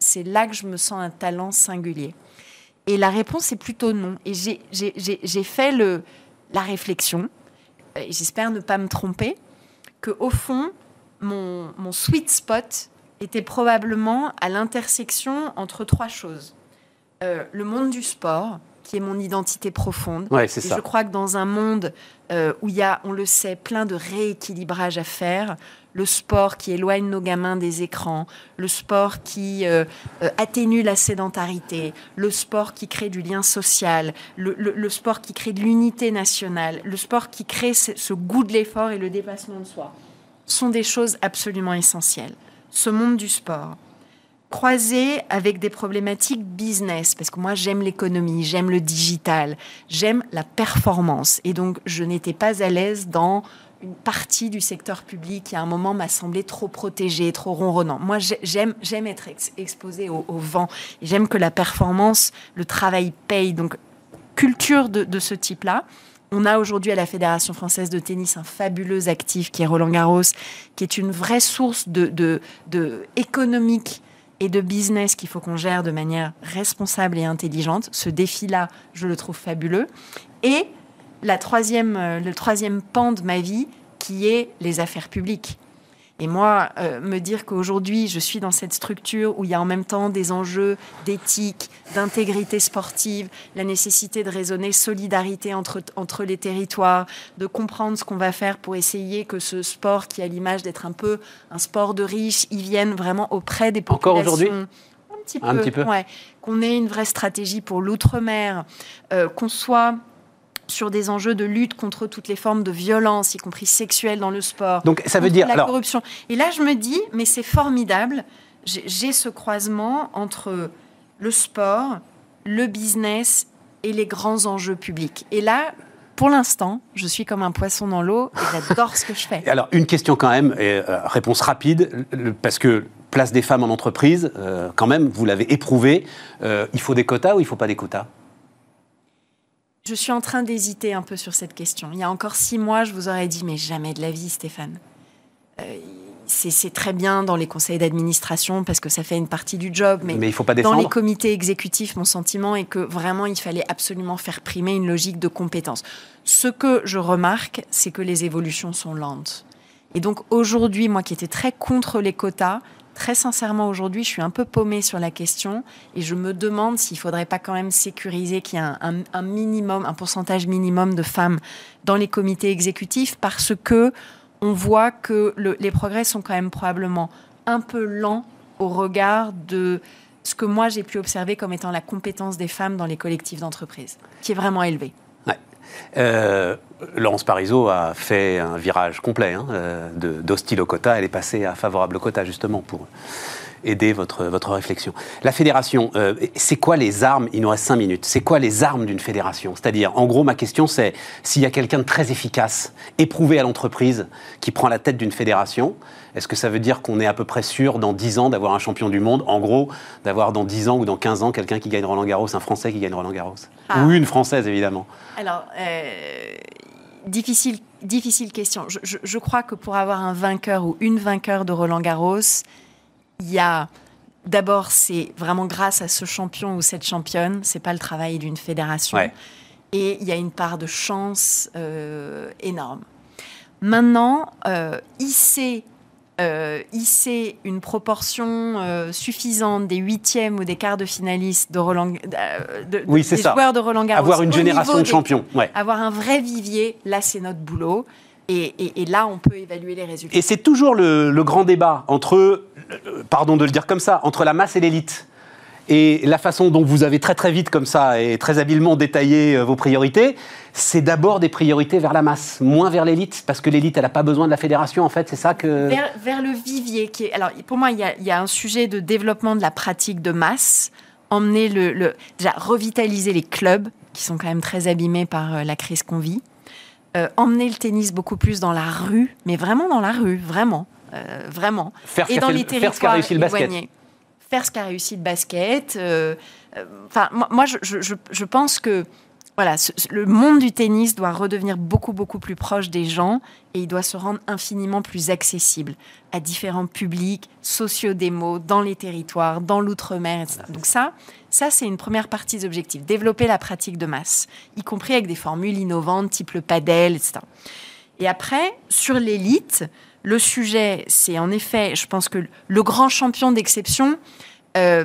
c'est là que je me sens un talent singulier? Et la réponse est plutôt non. Et j'ai fait la réflexion, et j'espère ne pas me tromper, que au fond, mon, mon sweet spot était probablement à l'intersection entre trois choses. Euh, le monde du sport, qui est mon identité profonde. Ouais, c'est ça. Je crois que dans un monde euh, où il y a, on le sait, plein de rééquilibrage à faire, le sport qui éloigne nos gamins des écrans, le sport qui euh, euh, atténue la sédentarité, le sport qui crée du lien social, le, sport qui crée de l'unité nationale, le sport qui crée ce, ce goût de l'effort et le dépassement de soi, sont des choses absolument essentielles. Ce monde du sport, croisé avec des problématiques business, parce que moi j'aime l'économie, j'aime le digital, j'aime la performance. Et donc je n'étais pas à l'aise dans une partie du secteur public qui à un moment m'a semblé trop protégé, trop ronronnant. Moi j'aime, j'aime être exposé au, vent, j'aime que la performance, le travail paye. Donc culture de, ce type-là. On a aujourd'hui à la Fédération française de tennis un fabuleux actif qui est Roland Garros, qui est une vraie source de, de économique et de business qu'il faut qu'on gère de manière responsable et intelligente. Ce défi-là, je le trouve fabuleux. Et la troisième, euh, le troisième pan de ma vie, qui est les affaires publiques. Et moi, euh, me dire qu'aujourd'hui, je suis dans cette structure où il y a en même temps des enjeux d'éthique, d'intégrité sportive, la nécessité de raisonner solidarité entre, entre les territoires, de comprendre ce qu'on va faire pour essayer que ce sport, qui a l'image d'être un peu un sport de riches, y vienne vraiment auprès des populations. Encore aujourd'hui? Un petit peu, un petit peu. Ouais. qu'on ait une vraie stratégie pour l'outre-mer, euh, qu'on soit sur des enjeux de lutte contre toutes les formes de violence, y compris sexuelle dans le sport. Donc ça veut dire la corruption. Et là, je me dis, mais c'est formidable. J'ai ce croisement entre le sport, le business et les grands enjeux publics. Et là, pour l'instant, je suis comme un poisson dans l'eau et j'adore ce que je fais. [LAUGHS] Alors, une question quand même, et, euh, réponse rapide, parce que place des femmes en entreprise, euh, quand même, vous l'avez éprouvé, euh, il faut des quotas ou il ne faut pas des quotas? Je suis en train d'hésiter un peu sur cette question. Il y a encore six mois, je vous aurais dit, mais jamais de la vie, Stéphane. Euh, c'est très bien dans les conseils d'administration parce que ça fait une partie du job, mais, il faut pas dans les comités exécutifs, mon sentiment est que vraiment il fallait absolument faire primer une logique de compétence. Ce que je remarque, c'est que les évolutions sont lentes. Et donc aujourd'hui, moi qui étais très contre les quotas, très sincèrement, aujourd'hui, je suis un peu paumée sur la question et je me demande s'il ne faudrait pas quand même sécuriser qu'il y ait un, minimum, un pourcentage minimum de femmes dans les comités exécutifs parce que on voit que les progrès sont quand même probablement un peu lents au regard de ce que moi j'ai pu observer comme étant la compétence des femmes dans les collectifs d'entreprise, qui est vraiment élevée. Euh, Laurence Parisot a fait un virage complet hein, euh, d'hostile au quota. Elle est passée à favorable au quota, justement, pour aider votre, votre réflexion. La fédération, euh, c'est quoi les armes Il nous reste cinq minutes. C'est quoi les armes d'une fédération? C'est-à-dire, en gros, ma question, c'est s'il y a quelqu'un de très efficace, éprouvé à l'entreprise, qui prend la tête d'une fédération, est-ce que ça veut dire qu'on est à peu près sûr dans 10 ans d'avoir un champion du monde? En gros, d'avoir dans 10 ans ou dans 15 ans quelqu'un qui gagne Roland Garros, un Français qui gagne Roland Garros? Ah. Ou une Française, évidemment. Alors, euh, difficile, difficile question. Je, crois que pour avoir un vainqueur ou une vainqueur de Roland Garros, il y a d'abord, c'est vraiment grâce à ce champion ou cette championne, c'est pas le travail d'une fédération. Et il y a une part de chance euh, énorme. Maintenant, euh, hisser euh, hisser une proportion euh, suffisante des huitièmes ou des quarts de finalistes de Roland, euh, de, oui, des joueurs de Roland Garros. Avoir une génération de champions. Avoir un vrai vivier, là c'est notre boulot. Et, là, on peut évaluer les résultats. Et c'est toujours le, le, grand débat entre, pardon de le dire comme ça, entre la masse et l'élite. Et la façon dont vous avez très très vite comme ça et très habilement détaillé euh, vos priorités, c'est d'abord des priorités vers la masse, moins vers l'élite, parce que l'élite, elle n'a pas besoin de la fédération, en fait, c'est ça que... Vers, le vivier, qui est... Alors, pour moi, il y, a, un sujet de développement de la pratique de masse, emmener le... déjà, revitaliser les clubs, qui sont quand même très abîmés par euh, la crise qu'on vit, euh, emmener le tennis beaucoup plus dans la rue, mais vraiment dans la rue, vraiment, vraiment. Faire et dans les territoires faire ce basket faire ce qu'a réussi le basket. Euh, euh, enfin, moi, je, pense que voilà, le monde du tennis doit redevenir beaucoup, beaucoup plus proche des gens et il doit se rendre infiniment plus accessible à différents publics, sociodémos, dans les territoires, dans l'outre-mer, etc. Donc ça, ça c'est une première partie des objectifs. Développer la pratique de masse, y compris avec des formules innovantes type le padel, etc. Et après, sur l'élite, le sujet, c'est en effet, je pense que le grand champion d'exception, euh,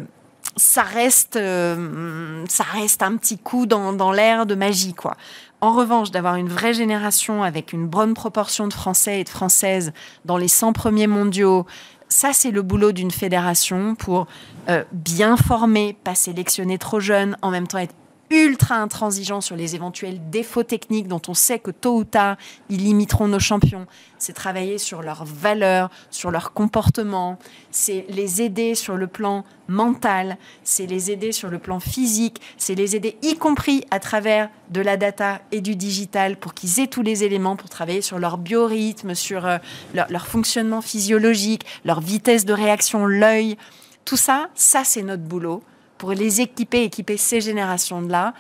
ça reste, euh, ça reste un petit coup dans, l'air de magie, quoi. En revanche, d'avoir une vraie génération avec une bonne proportion de Français et de Françaises dans les 100 premiers mondiaux, ça, c'est le boulot d'une fédération pour euh, bien former, pas sélectionner trop jeune, en même temps être ultra intransigeants sur les éventuels défauts techniques dont on sait que tôt ou tard, ils limiteront nos champions. C'est travailler sur leurs valeurs, sur leur comportement. C'est les aider sur le plan mental. C'est les aider sur le plan physique. C'est les aider, y compris à travers de la data et du digital, pour qu'ils aient tous les éléments pour travailler sur leur biorhythme, sur euh, leur, leur fonctionnement physiologique, leur vitesse de réaction, l'œil. Tout ça, ça, c'est notre boulot pour les équiper, équiper ces générations-là,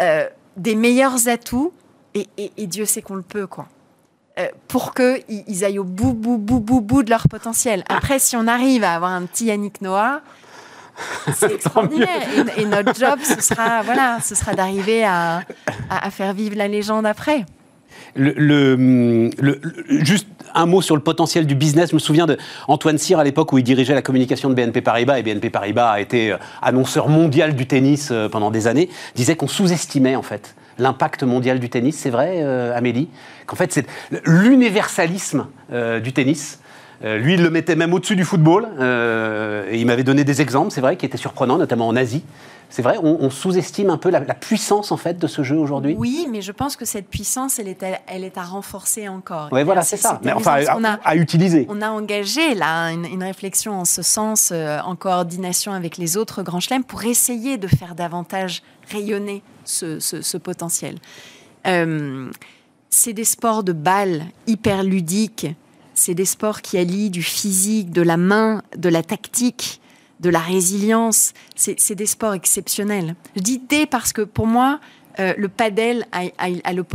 euh, des meilleurs atouts, et, Dieu sait qu'on le peut, quoi. Euh, pour qu'ils ils aillent au bout, bout, bout, bout, bout de leur potentiel. Après, si on arrive à avoir un petit Yannick Noah, c'est [LAUGHS] extraordinaire. Et, notre job, ce sera, voilà, ce sera d'arriver à, à, faire vivre la légende après. Juste un mot sur le potentiel du business. Je me souviens d'Antoine Cyr à l'époque où il dirigeait la communication de BNP Paribas, et BNP Paribas a été euh, annonceur mondial du tennis euh, pendant des années, disait qu'on sous-estimait en fait l'impact mondial du tennis. C'est vrai, euh, Amélie? Qu'en fait, c'est l'universalisme du tennis. Lui, il le mettait même au-dessus du football. et il m'avait donné des exemples, c'est vrai, qui étaient surprenants, notamment en Asie. C'est vrai, on, sous-estime un peu la, puissance en fait de ce jeu aujourd'hui? Oui, mais je pense que cette puissance, elle est à, elle est à renforcer encore. Oui, voilà, c'est ça. Mais enfin, à, utiliser. On a engagé là une, réflexion en ce sens, euh, en coordination avec les autres grands chelems, pour essayer de faire davantage rayonner ce, potentiel. Euh, c'est des sports de balle hyper ludiques. C'est des sports qui allient du physique, de la main, de la tactique de la résilience. C'est des sports exceptionnels. Je dis des parce que pour moi, euh, le padel a,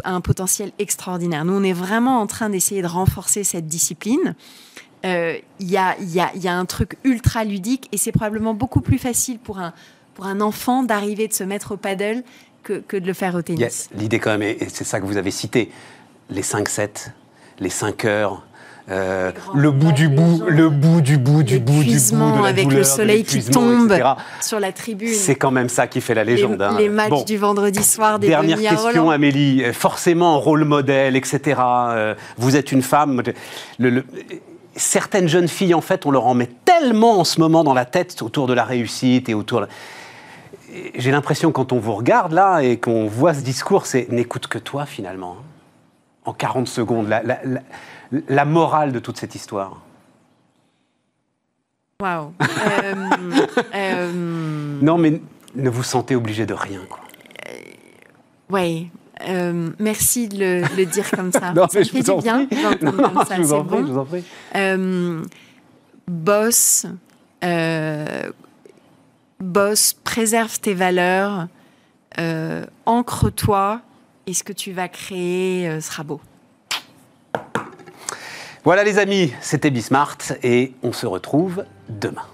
un potentiel extraordinaire. Nous, on est vraiment en train d'essayer de renforcer cette discipline. Euh, il y, a, un truc ultra ludique et c'est probablement beaucoup plus facile pour un, pour un enfant d'arriver de se mettre au paddle que, que de le faire au tennis. L'idée quand même, et c'est ça que vous avez cité, les 5-7, les 5 heures, euh, le bout du bout, le bout du bout du bout du bout de la avec le soleil qui tombe sur la tribune. C'est quand même ça qui fait la légende. Les, hein. matchs du vendredi soir des Dernière question, Amélie. Forcément, rôle modèle, etc. Euh, vous êtes une femme. certaines jeunes filles, en fait, on leur en met tellement en ce moment dans la tête autour de la réussite et autour. J'ai l'impression quand on vous regarde là et qu'on voit ce discours, c'est n'écoute que toi finalement. En 40 secondes, la, la morale de toute cette histoire Waouh [LAUGHS] euh, euh, Non, mais ne vous sentez obligé de rien. Quoi. Euh, oui. merci de le, dire comme ça. [LAUGHS] non, mais je vous en bien comme ça, je vous en prie, je vous en prie. boss, boss, préserve tes valeurs, ancre-toi, et ce que tu vas créer sera beau. Voilà les amis, c'était Bismart et on se retrouve demain.